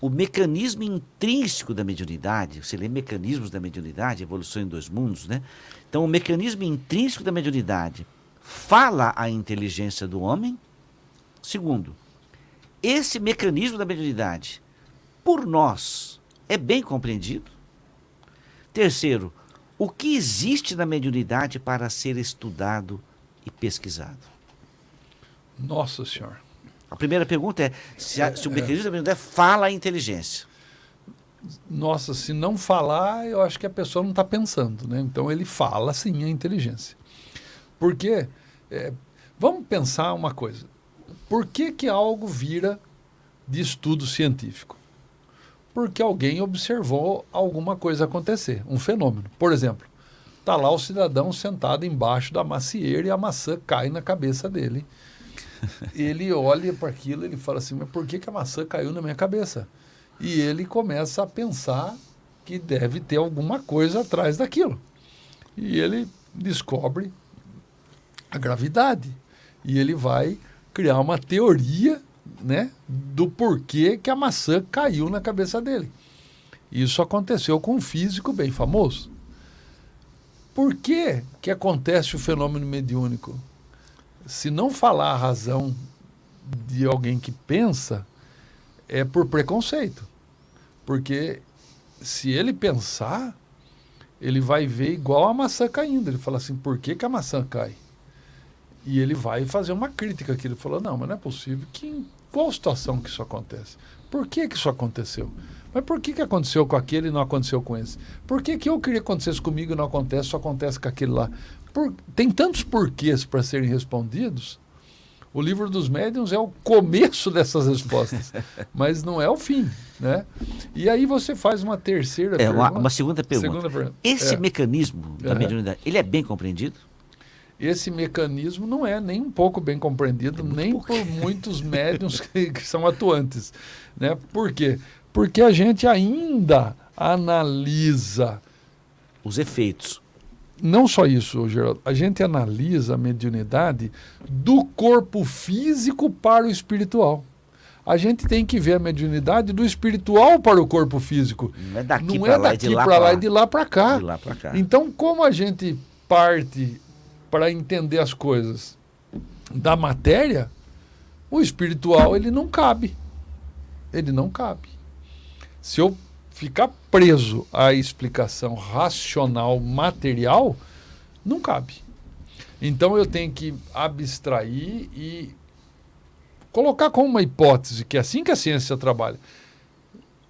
Speaker 1: o mecanismo intrínseco da mediunidade, você lê Mecanismos da Mediunidade, Evolução em Dois Mundos, né? Então, o mecanismo intrínseco da mediunidade fala a inteligência do homem. Segundo, esse mecanismo da mediunidade, por nós, é bem compreendido. Terceiro, o que existe na mediunidade para ser estudado e pesquisado?
Speaker 3: Nossa Senhora.
Speaker 1: A primeira pergunta é se, a, se o mecanismo da mediunidade fala a inteligência.
Speaker 3: Nossa, se não falar, eu acho que a pessoa não está pensando, né? Então ele fala sim a inteligência. Porque, é, vamos pensar uma coisa. Por que, que algo vira de estudo científico? Porque alguém observou alguma coisa acontecer, um fenômeno. Por exemplo, está lá o cidadão sentado embaixo da macieira e a maçã cai na cabeça dele. ele olha para aquilo e fala assim: Mas por que, que a maçã caiu na minha cabeça? E ele começa a pensar que deve ter alguma coisa atrás daquilo. E ele descobre a gravidade. E ele vai criar uma teoria né, do porquê que a maçã caiu na cabeça dele. Isso aconteceu com um físico bem famoso. Por que, que acontece o fenômeno mediúnico? Se não falar a razão de alguém que pensa, é por preconceito. Porque se ele pensar, ele vai ver igual a maçã caindo. Ele fala assim: por que, que a maçã cai? E ele vai fazer uma crítica que ele falou: não, mas não é possível que qual situação que isso acontece? Por que, que isso aconteceu? Mas por que, que aconteceu com aquele e não aconteceu com esse? Por que, que eu queria que acontecesse comigo e não acontece, só acontece com aquele lá? Por, tem tantos porquês para serem respondidos. O livro dos médiuns é o começo dessas respostas, mas não é o fim, né? E aí você faz uma terceira
Speaker 1: é,
Speaker 3: pergunta.
Speaker 1: Uma, uma segunda pergunta. Segunda pergunta. Esse é. mecanismo da uhum. mediunidade, ele é bem compreendido?
Speaker 3: Esse mecanismo não é nem um pouco bem compreendido, é nem pouco. por muitos médiums que, que, são atuantes. Né? Por quê? Porque a gente ainda analisa
Speaker 1: os efeitos.
Speaker 3: Não só isso, Geraldo. A gente analisa a mediunidade do corpo físico para o espiritual. A gente tem que ver a mediunidade do espiritual para o corpo físico.
Speaker 1: Não é daqui para é lá, lá,
Speaker 3: lá e de lá para cá. Então, como a gente parte para entender as coisas da matéria, o espiritual ele não cabe. Ele não cabe. Se eu ficar preso à explicação racional material, não cabe. Então eu tenho que abstrair e colocar como uma hipótese, que é assim que a ciência trabalha.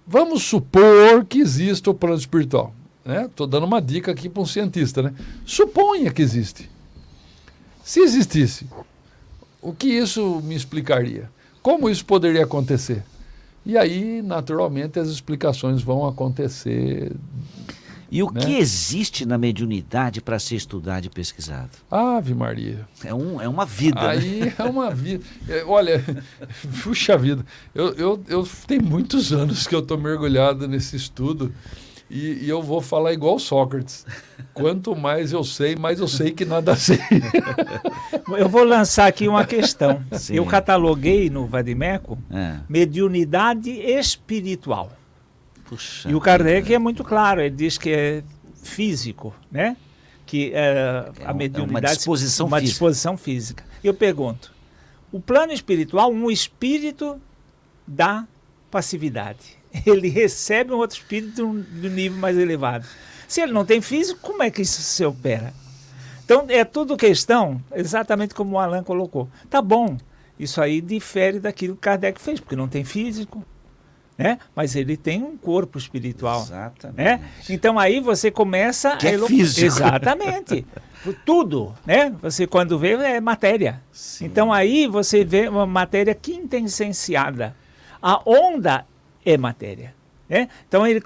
Speaker 3: Vamos supor que exista o plano espiritual. Estou né? dando uma dica aqui para um cientista. Né? Suponha que existe. Se existisse, o que isso me explicaria? Como isso poderia acontecer? E aí, naturalmente, as explicações vão acontecer.
Speaker 1: E o
Speaker 3: né?
Speaker 1: que existe na mediunidade para ser estudado e pesquisado?
Speaker 3: Ave Maria.
Speaker 1: É, um, é uma vida.
Speaker 3: Aí
Speaker 1: né?
Speaker 3: é uma vida. É, olha, puxa vida, eu, eu, eu tem muitos anos que eu estou mergulhado nesse estudo e, e, eu vou falar igual Sócrates. Quanto mais eu sei, mais eu sei que nada sei.
Speaker 2: eu vou lançar aqui uma questão. Sim. Eu cataloguei no Vadimeco é. mediunidade espiritual. Puxa e o Kardec é muito claro, ele diz que é físico, né? Que é, é a mediunidade
Speaker 1: é uma disposição
Speaker 2: uma
Speaker 1: física.
Speaker 2: disposição física. Eu pergunto, o plano espiritual, um espírito da passividade. Ele recebe um outro espírito de um, de um nível mais elevado. Se ele não tem físico, como é que isso se opera? Então, é tudo questão, exatamente como o Alan colocou. Tá bom, isso aí difere daquilo que Kardec fez, porque não tem físico, né? Mas ele tem um corpo espiritual. Exatamente. Né? Então aí você começa
Speaker 1: que a é físico.
Speaker 2: Exatamente. Tudo, né? Você quando vê é matéria. Sim. Então aí você vê uma matéria quintessenciada. A onda é matéria. Né? Então ele,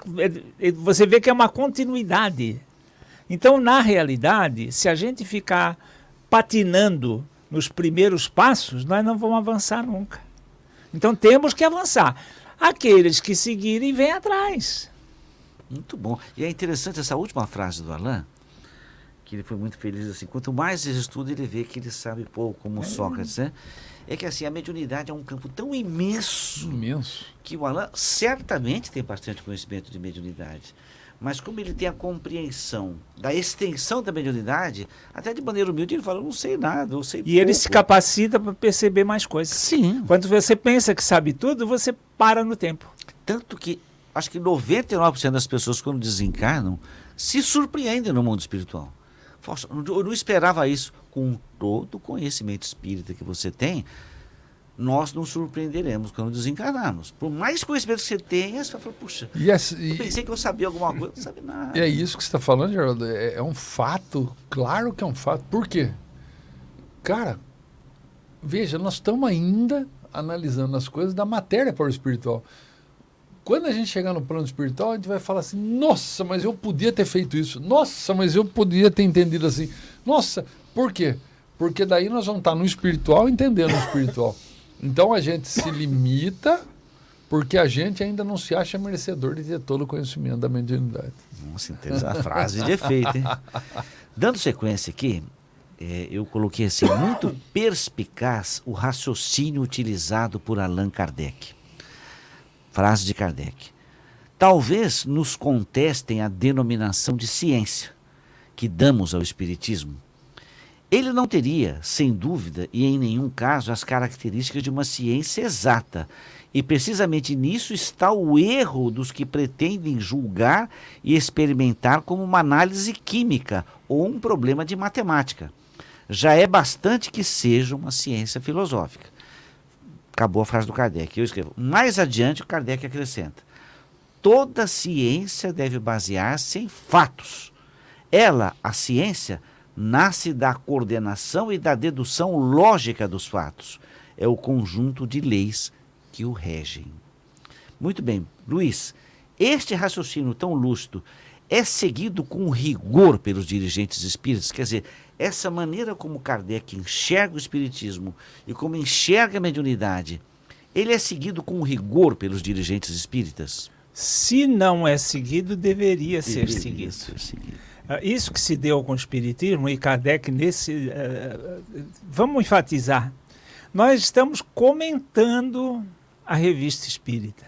Speaker 2: ele, você vê que é uma continuidade. Então, na realidade, se a gente ficar patinando nos primeiros passos, nós não vamos avançar nunca. Então temos que avançar. Aqueles que seguirem, vêm atrás.
Speaker 1: Muito bom. E é interessante essa última frase do Alain, que ele foi muito feliz assim. Quanto mais ele estuda, ele vê que ele sabe pouco, como é. Sócrates, né? É que assim, a mediunidade é um campo tão imenso,
Speaker 3: imenso.
Speaker 1: que o Alain certamente tem bastante conhecimento de mediunidade. Mas como ele tem a compreensão da extensão da mediunidade, até de maneira humilde ele fala, eu não sei nada, eu sei
Speaker 2: E
Speaker 1: pouco.
Speaker 2: ele se capacita para perceber mais coisas.
Speaker 1: Sim.
Speaker 2: Quando você pensa que sabe tudo, você para no tempo.
Speaker 1: Tanto que acho que 99% das pessoas quando desencarnam se surpreendem no mundo espiritual. Eu não esperava isso. Com todo o conhecimento espírita que você tem, nós nos surpreenderemos quando desencarnarmos. Por mais conhecimento que você tenha, você vai falar, puxa,
Speaker 3: e e,
Speaker 1: eu pensei que eu sabia alguma coisa, não sabe nada.
Speaker 3: É isso que você está falando, Geraldo, é, é, um fato, claro que é um fato. Por quê? Cara, veja, nós estamos ainda analisando as coisas da matéria para o espiritual. Quando a gente chegar no plano espiritual, a gente vai falar assim, nossa, mas eu podia ter feito isso. Nossa, mas eu podia ter entendido assim. Nossa, por quê? Porque daí nós vamos estar no espiritual entendendo o espiritual. Então a gente se limita porque a gente ainda não se acha merecedor de ter todo o conhecimento da mediunidade.
Speaker 1: Nossa, interessante. A frase de efeito, hein? Dando sequência aqui, é, eu coloquei assim, muito perspicaz o raciocínio utilizado por Allan Kardec. Frase de Kardec. Talvez nos contestem a denominação de ciência que damos ao Espiritismo, ele não teria, sem dúvida e em nenhum caso, as características de uma ciência exata. E precisamente nisso está o erro dos que pretendem julgar e experimentar como uma análise química ou um problema de matemática. Já é bastante que seja uma ciência filosófica. Acabou a frase do Kardec. Eu escrevo. Mais adiante, o Kardec acrescenta: toda ciência deve basear-se em fatos. Ela, a ciência, nasce da coordenação e da dedução lógica dos fatos. É o conjunto de leis que o regem. Muito bem, Luiz, este raciocínio tão lúcido é seguido com rigor pelos dirigentes espíritas, quer dizer, essa maneira como Kardec enxerga o espiritismo e como enxerga a mediunidade, ele é seguido com rigor pelos dirigentes espíritas?
Speaker 2: Se não é seguido, deveria, deveria ser seguido. Ser seguido. Ah, isso que se deu com o Espiritismo e Kardec nesse. Uh, vamos enfatizar. Nós estamos comentando a revista espírita.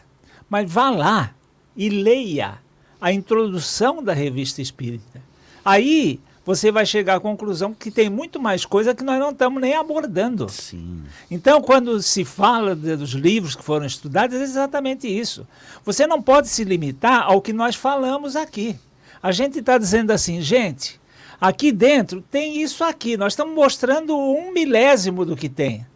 Speaker 2: Mas vá lá e leia a introdução da revista espírita. Aí você vai chegar à conclusão que tem muito mais coisa que nós não estamos nem abordando.
Speaker 1: Sim.
Speaker 2: Então, quando se fala de, dos livros que foram estudados, é exatamente isso. Você não pode se limitar ao que nós falamos aqui. A gente está dizendo assim, gente, aqui dentro tem isso aqui. Nós estamos mostrando um milésimo do que tem.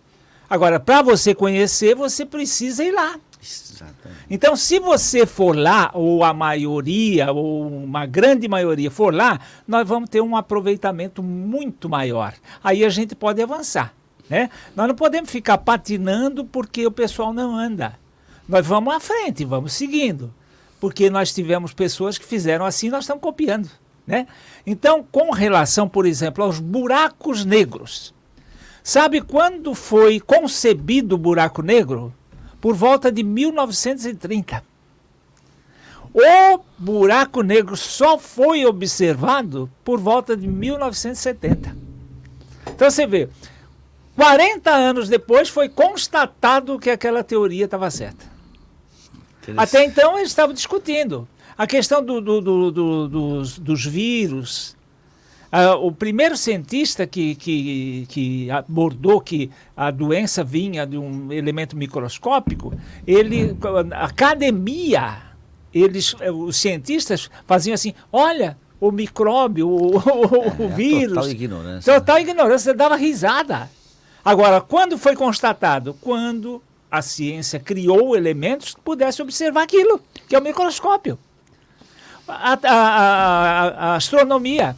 Speaker 2: Agora, para você conhecer, você precisa ir lá. Exatamente. Então, se você for lá, ou a maioria, ou uma grande maioria for lá, nós vamos ter um aproveitamento muito maior. Aí a gente pode avançar. Né? Nós não podemos ficar patinando porque o pessoal não anda. Nós vamos à frente, vamos seguindo. Porque nós tivemos pessoas que fizeram assim, nós estamos copiando. Né? Então, com relação, por exemplo, aos buracos negros, sabe quando foi concebido o buraco negro? Por volta de 1930. O buraco negro só foi observado por volta de 1970. Então você vê, 40 anos depois foi constatado que aquela teoria estava certa. Até então eles estavam discutindo. A questão do, do, do, dos, dos, vírus. Uh, o primeiro cientista que, que, que, abordou que a doença vinha de um elemento microscópico, ele, a academia, eles, os cientistas faziam assim: olha, o micróbio, o, o, o é, vírus. Total
Speaker 1: ignorância.
Speaker 2: Total ignorância, dava risada. Agora, quando foi constatado? Quando a ciência criou elementos que pudesse observar aquilo, que é o microscópio. A, a, a, a astronomia.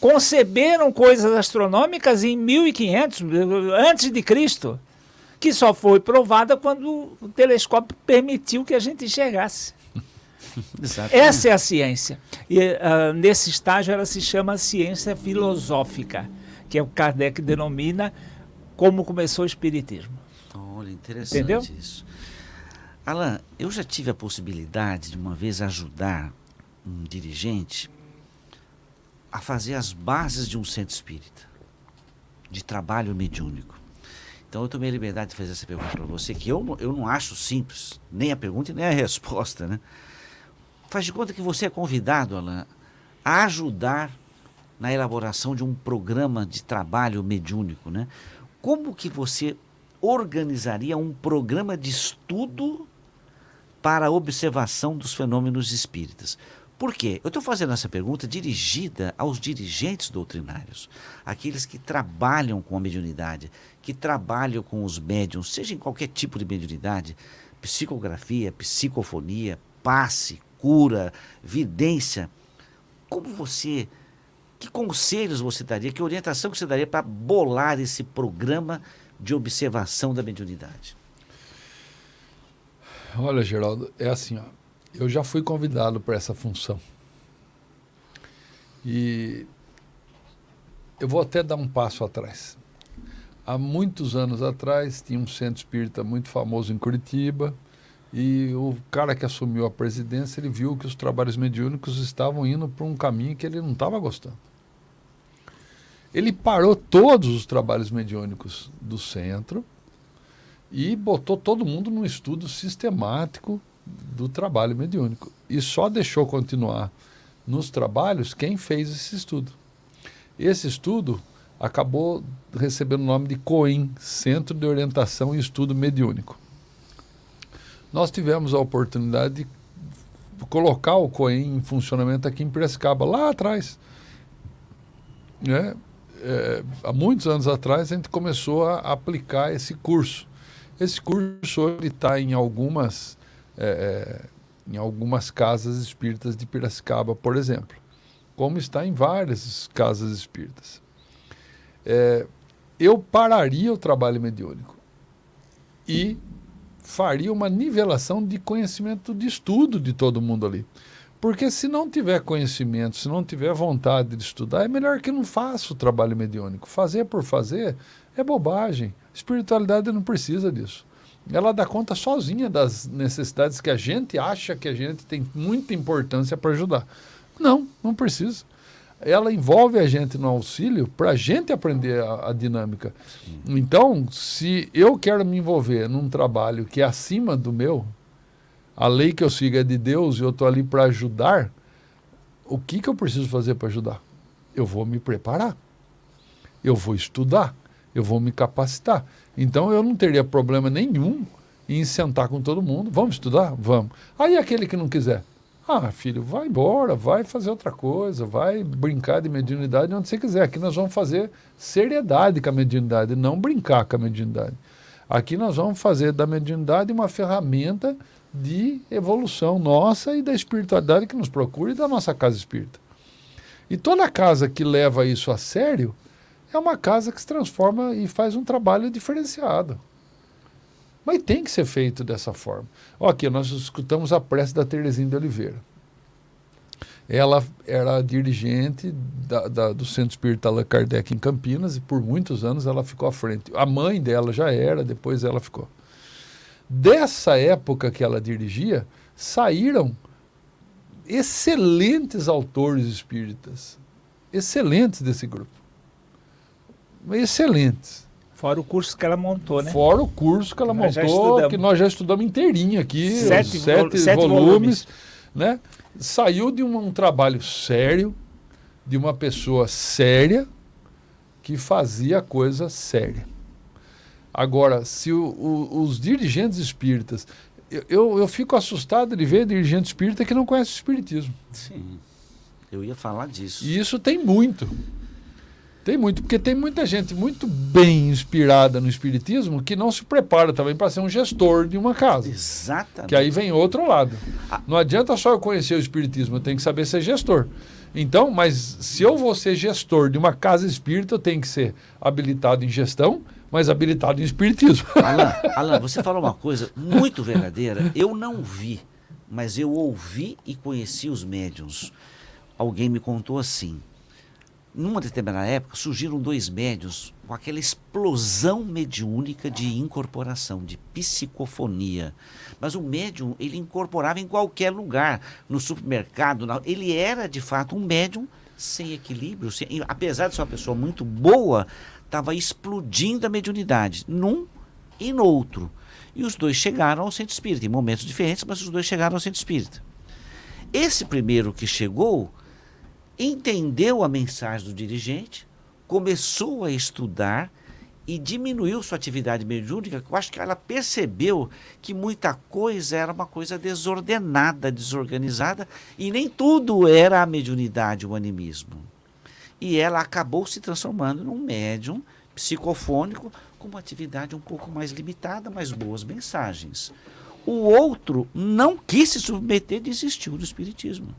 Speaker 2: Conceberam coisas astronômicas em 1500, antes de Cristo, que só foi provada quando o telescópio permitiu que a gente enxergasse. Essa é a ciência. E uh, nesse estágio ela se chama ciência filosófica, que é o Kardec denomina como começou o Espiritismo.
Speaker 1: Interessante Entendeu? isso. Alain, eu já tive a possibilidade de uma vez ajudar um dirigente a fazer as bases de um centro espírita, de trabalho mediúnico. Então eu tomei a liberdade de fazer essa pergunta para você, que eu, eu não acho simples, nem a pergunta e nem a resposta, né? Faz de conta que você é convidado, Alain, a ajudar na elaboração de um programa de trabalho mediúnico, né? Como que você organizaria um programa de estudo para a observação dos fenômenos espíritas? Por quê? Eu estou fazendo essa pergunta dirigida aos dirigentes doutrinários, aqueles que trabalham com a mediunidade, que trabalham com os médiums, seja em qualquer tipo de mediunidade, psicografia, psicofonia, passe, cura, vidência. Como você, que conselhos você daria, que orientação que você daria para bolar esse programa de observação da mediunidade?
Speaker 3: Olha, Geraldo, é assim, ó, eu já fui convidado para essa função. E eu vou até dar um passo atrás. Há muitos anos atrás, tinha um centro espírita muito famoso em Curitiba, e o cara que assumiu a presidência, ele viu que os trabalhos mediúnicos estavam indo para um caminho que ele não estava gostando. Ele parou todos os trabalhos mediúnicos do centro e botou todo mundo num estudo sistemático do trabalho mediúnico. E só deixou continuar nos trabalhos quem fez esse estudo. Esse estudo acabou recebendo o nome de COIN, Centro de Orientação e Estudo Mediúnico. Nós tivemos a oportunidade de colocar o COEM em funcionamento aqui em Piracicaba, lá atrás. Né? É, há muitos anos atrás, a gente começou a aplicar esse curso. Esse curso está em algumas, é, em algumas casas espíritas de Piracicaba, por exemplo, como está em várias casas espíritas. É, eu pararia o trabalho mediúnico e faria uma nivelação de conhecimento de estudo de todo mundo ali. Porque se não tiver conhecimento, se não tiver vontade de estudar, é melhor que não faça o trabalho mediúnico. Fazer por fazer é bobagem. Espiritualidade não precisa disso. Ela dá conta sozinha das necessidades que a gente acha que a gente tem muita importância para ajudar. Não, não precisa ela envolve a gente no auxílio para a gente aprender a, a dinâmica. Então, se eu quero me envolver num trabalho que é acima do meu, a lei que eu sigo é de Deus e eu estou ali para ajudar, o que, que eu preciso fazer para ajudar? Eu vou me preparar, eu vou estudar, eu vou me capacitar. Então, eu não teria problema nenhum em sentar com todo mundo. Vamos estudar? Vamos. Aí, aquele que não quiser, ah, filho, vai embora, vai fazer outra coisa, vai brincar de mediunidade onde você quiser. Aqui nós vamos fazer seriedade com a mediunidade, não brincar com a mediunidade. Aqui nós vamos fazer da mediunidade uma ferramenta de evolução nossa e da espiritualidade que nos procura e da nossa casa espírita. E toda casa que leva isso a sério é uma casa que se transforma e faz um trabalho diferenciado. Mas tem que ser feito dessa forma. Aqui, nós escutamos a prece da Terezinha de Oliveira. Ela era dirigente da, da, do Centro Espírita Allan Kardec em Campinas e por muitos anos ela ficou à frente. A mãe dela já era, depois ela ficou. Dessa época que ela dirigia, saíram excelentes autores espíritas. Excelentes desse grupo. Excelentes.
Speaker 2: Fora o curso que ela montou, né?
Speaker 3: Fora o curso que ela nós montou, que nós já estudamos inteirinho aqui, sete, sete, sete volumes, volumes, né? Saiu de um, um trabalho sério, de uma pessoa séria, que fazia coisa séria. Agora, se o, o, os dirigentes espíritas. Eu, eu, eu, fico assustado de ver dirigente espírita que não conhece o espiritismo.
Speaker 1: Sim. Eu ia falar disso.
Speaker 3: E isso tem muito. Tem muito, porque tem muita gente muito bem inspirada no espiritismo que não se prepara também para ser um gestor de uma casa.
Speaker 1: Exatamente.
Speaker 3: Que aí vem outro lado. Ah. Não adianta só eu conhecer o espiritismo, eu tenho que saber ser gestor. Então, mas se eu vou ser gestor de uma casa espírita, eu tenho que ser habilitado em gestão, mas habilitado em espiritismo.
Speaker 1: Alan, Alan, você falou uma coisa muito verdadeira. Eu não vi, mas eu ouvi e conheci os médiums. Alguém me contou assim. Numa determinada época, surgiram dois médios com aquela explosão mediúnica de incorporação, de psicofonia. Mas o médium, ele incorporava em qualquer lugar, no supermercado, na, ele era de fato um médium sem equilíbrio, sem, apesar de ser uma pessoa muito boa, estava explodindo a mediunidade, num e no outro. E os dois chegaram ao centro espírita, em momentos diferentes, mas os dois chegaram ao centro espírita. Esse primeiro que chegou entendeu a mensagem do dirigente, começou a estudar e diminuiu sua atividade mediúnica, eu acho que ela percebeu que muita coisa era uma coisa desordenada, desorganizada, e nem tudo era a mediunidade, o animismo e ela acabou se transformando num médium psicofônico com uma atividade um pouco mais limitada, mas boas mensagens. O outro não quis se submeter desistiu do espiritismo.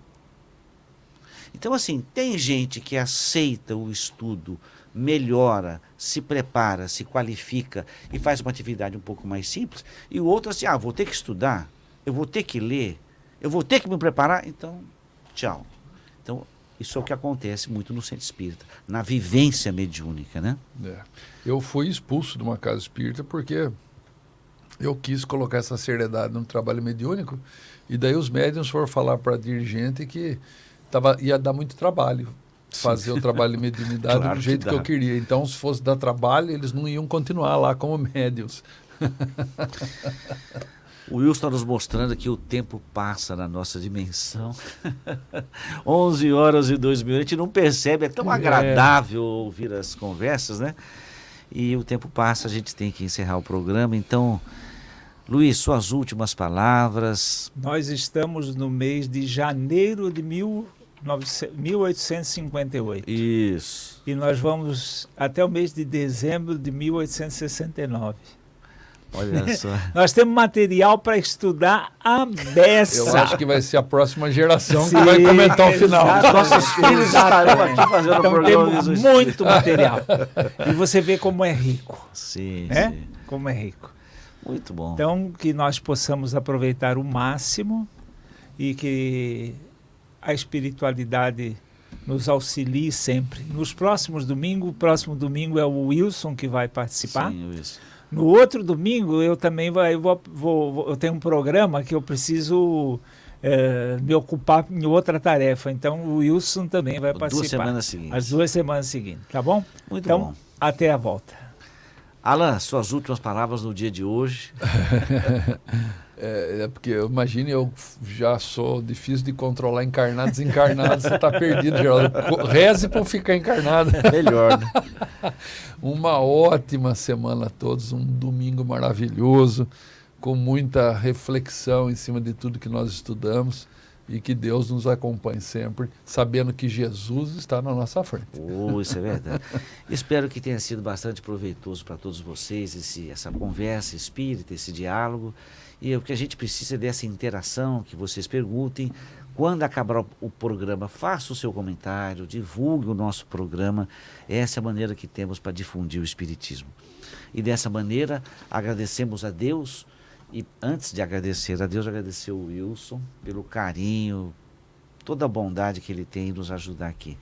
Speaker 1: Então, assim, tem gente que aceita o estudo, melhora, se prepara, se qualifica e faz uma atividade um pouco mais simples, e o outro assim, ah, vou ter que estudar, eu vou ter que ler, eu vou ter que me preparar, então, tchau. Então, isso é o que acontece muito no centro espírita, na vivência mediúnica, né?
Speaker 3: É. Eu fui expulso de uma casa espírita porque eu quis colocar essa seriedade no trabalho mediúnico e daí os médiums foram falar para a dirigente que tava, ia dar muito trabalho fazer Sim. o trabalho de mediunidade claro do jeito que, que, eu queria. Então, se fosse dar trabalho, eles não iam continuar lá como médiums.
Speaker 1: O Wilson está nos mostrando que o tempo passa na nossa dimensão. 11 horas e 2 minutos. A gente não percebe, é tão é. agradável ouvir as conversas, né? E o tempo passa, a gente tem que encerrar o programa. Então, Luiz, suas últimas palavras.
Speaker 2: Nós estamos no mês de janeiro de 1858.
Speaker 1: Isso.
Speaker 2: E nós vamos até o mês de dezembro de 1869.
Speaker 1: Olha só.
Speaker 2: Nós temos material para estudar a beça.
Speaker 3: Eu acho que vai ser a próxima geração Sim, que vai comentar o final.
Speaker 1: Nossos filhos estarão aqui fazendo então, programa.
Speaker 2: Temos muito material. E você vê como é rico.
Speaker 1: Sim,
Speaker 2: né?
Speaker 1: sim.
Speaker 2: Como é rico.
Speaker 1: Muito bom.
Speaker 2: Então, que nós possamos aproveitar o máximo e que a espiritualidade nos auxilie sempre. Nos próximos domingos, o próximo domingo é o Wilson que vai participar.
Speaker 1: Sim, Wilson.
Speaker 2: No outro domingo eu também vou, eu vou, vou, eu tenho um programa que eu preciso é, me ocupar em outra tarefa. Então o Wilson também vai participar.
Speaker 1: Duas semanas seguintes.
Speaker 2: As duas semanas seguintes, tá bom?
Speaker 1: Muito
Speaker 2: então,
Speaker 1: bom.
Speaker 2: Até a volta.
Speaker 1: Alan, suas últimas palavras no dia de hoje.
Speaker 3: É, é, porque imagine, eu já sou difícil de controlar encarnado, desencarnado, você está perdido, Geraldo. Reze para ficar encarnado.
Speaker 1: Melhor, né?
Speaker 3: Uma ótima semana a todos, um domingo maravilhoso, com muita reflexão em cima de tudo que nós estudamos e que Deus nos acompanhe sempre, sabendo que Jesus está na nossa frente.
Speaker 1: Oh, isso é verdade. Espero que tenha sido bastante proveitoso para todos vocês esse, essa conversa espírita, esse diálogo. E o que a gente precisa é dessa interação, que vocês perguntem. Quando acabar o programa, faça o seu comentário, divulgue o nosso programa. Essa é a maneira que temos para difundir o Espiritismo. E dessa maneira agradecemos a Deus. E antes de agradecer a Deus, agradecer o Wilson pelo carinho, toda a bondade que ele tem em nos ajudar aqui.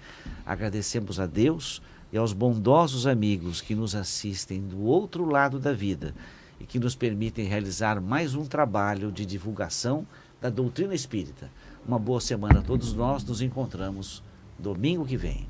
Speaker 1: Agradecemos a Deus e aos bondosos amigos que nos assistem do outro lado da vida e que nos permitem realizar mais um trabalho de divulgação da doutrina espírita. Uma boa semana a todos nós, nos encontramos domingo que vem.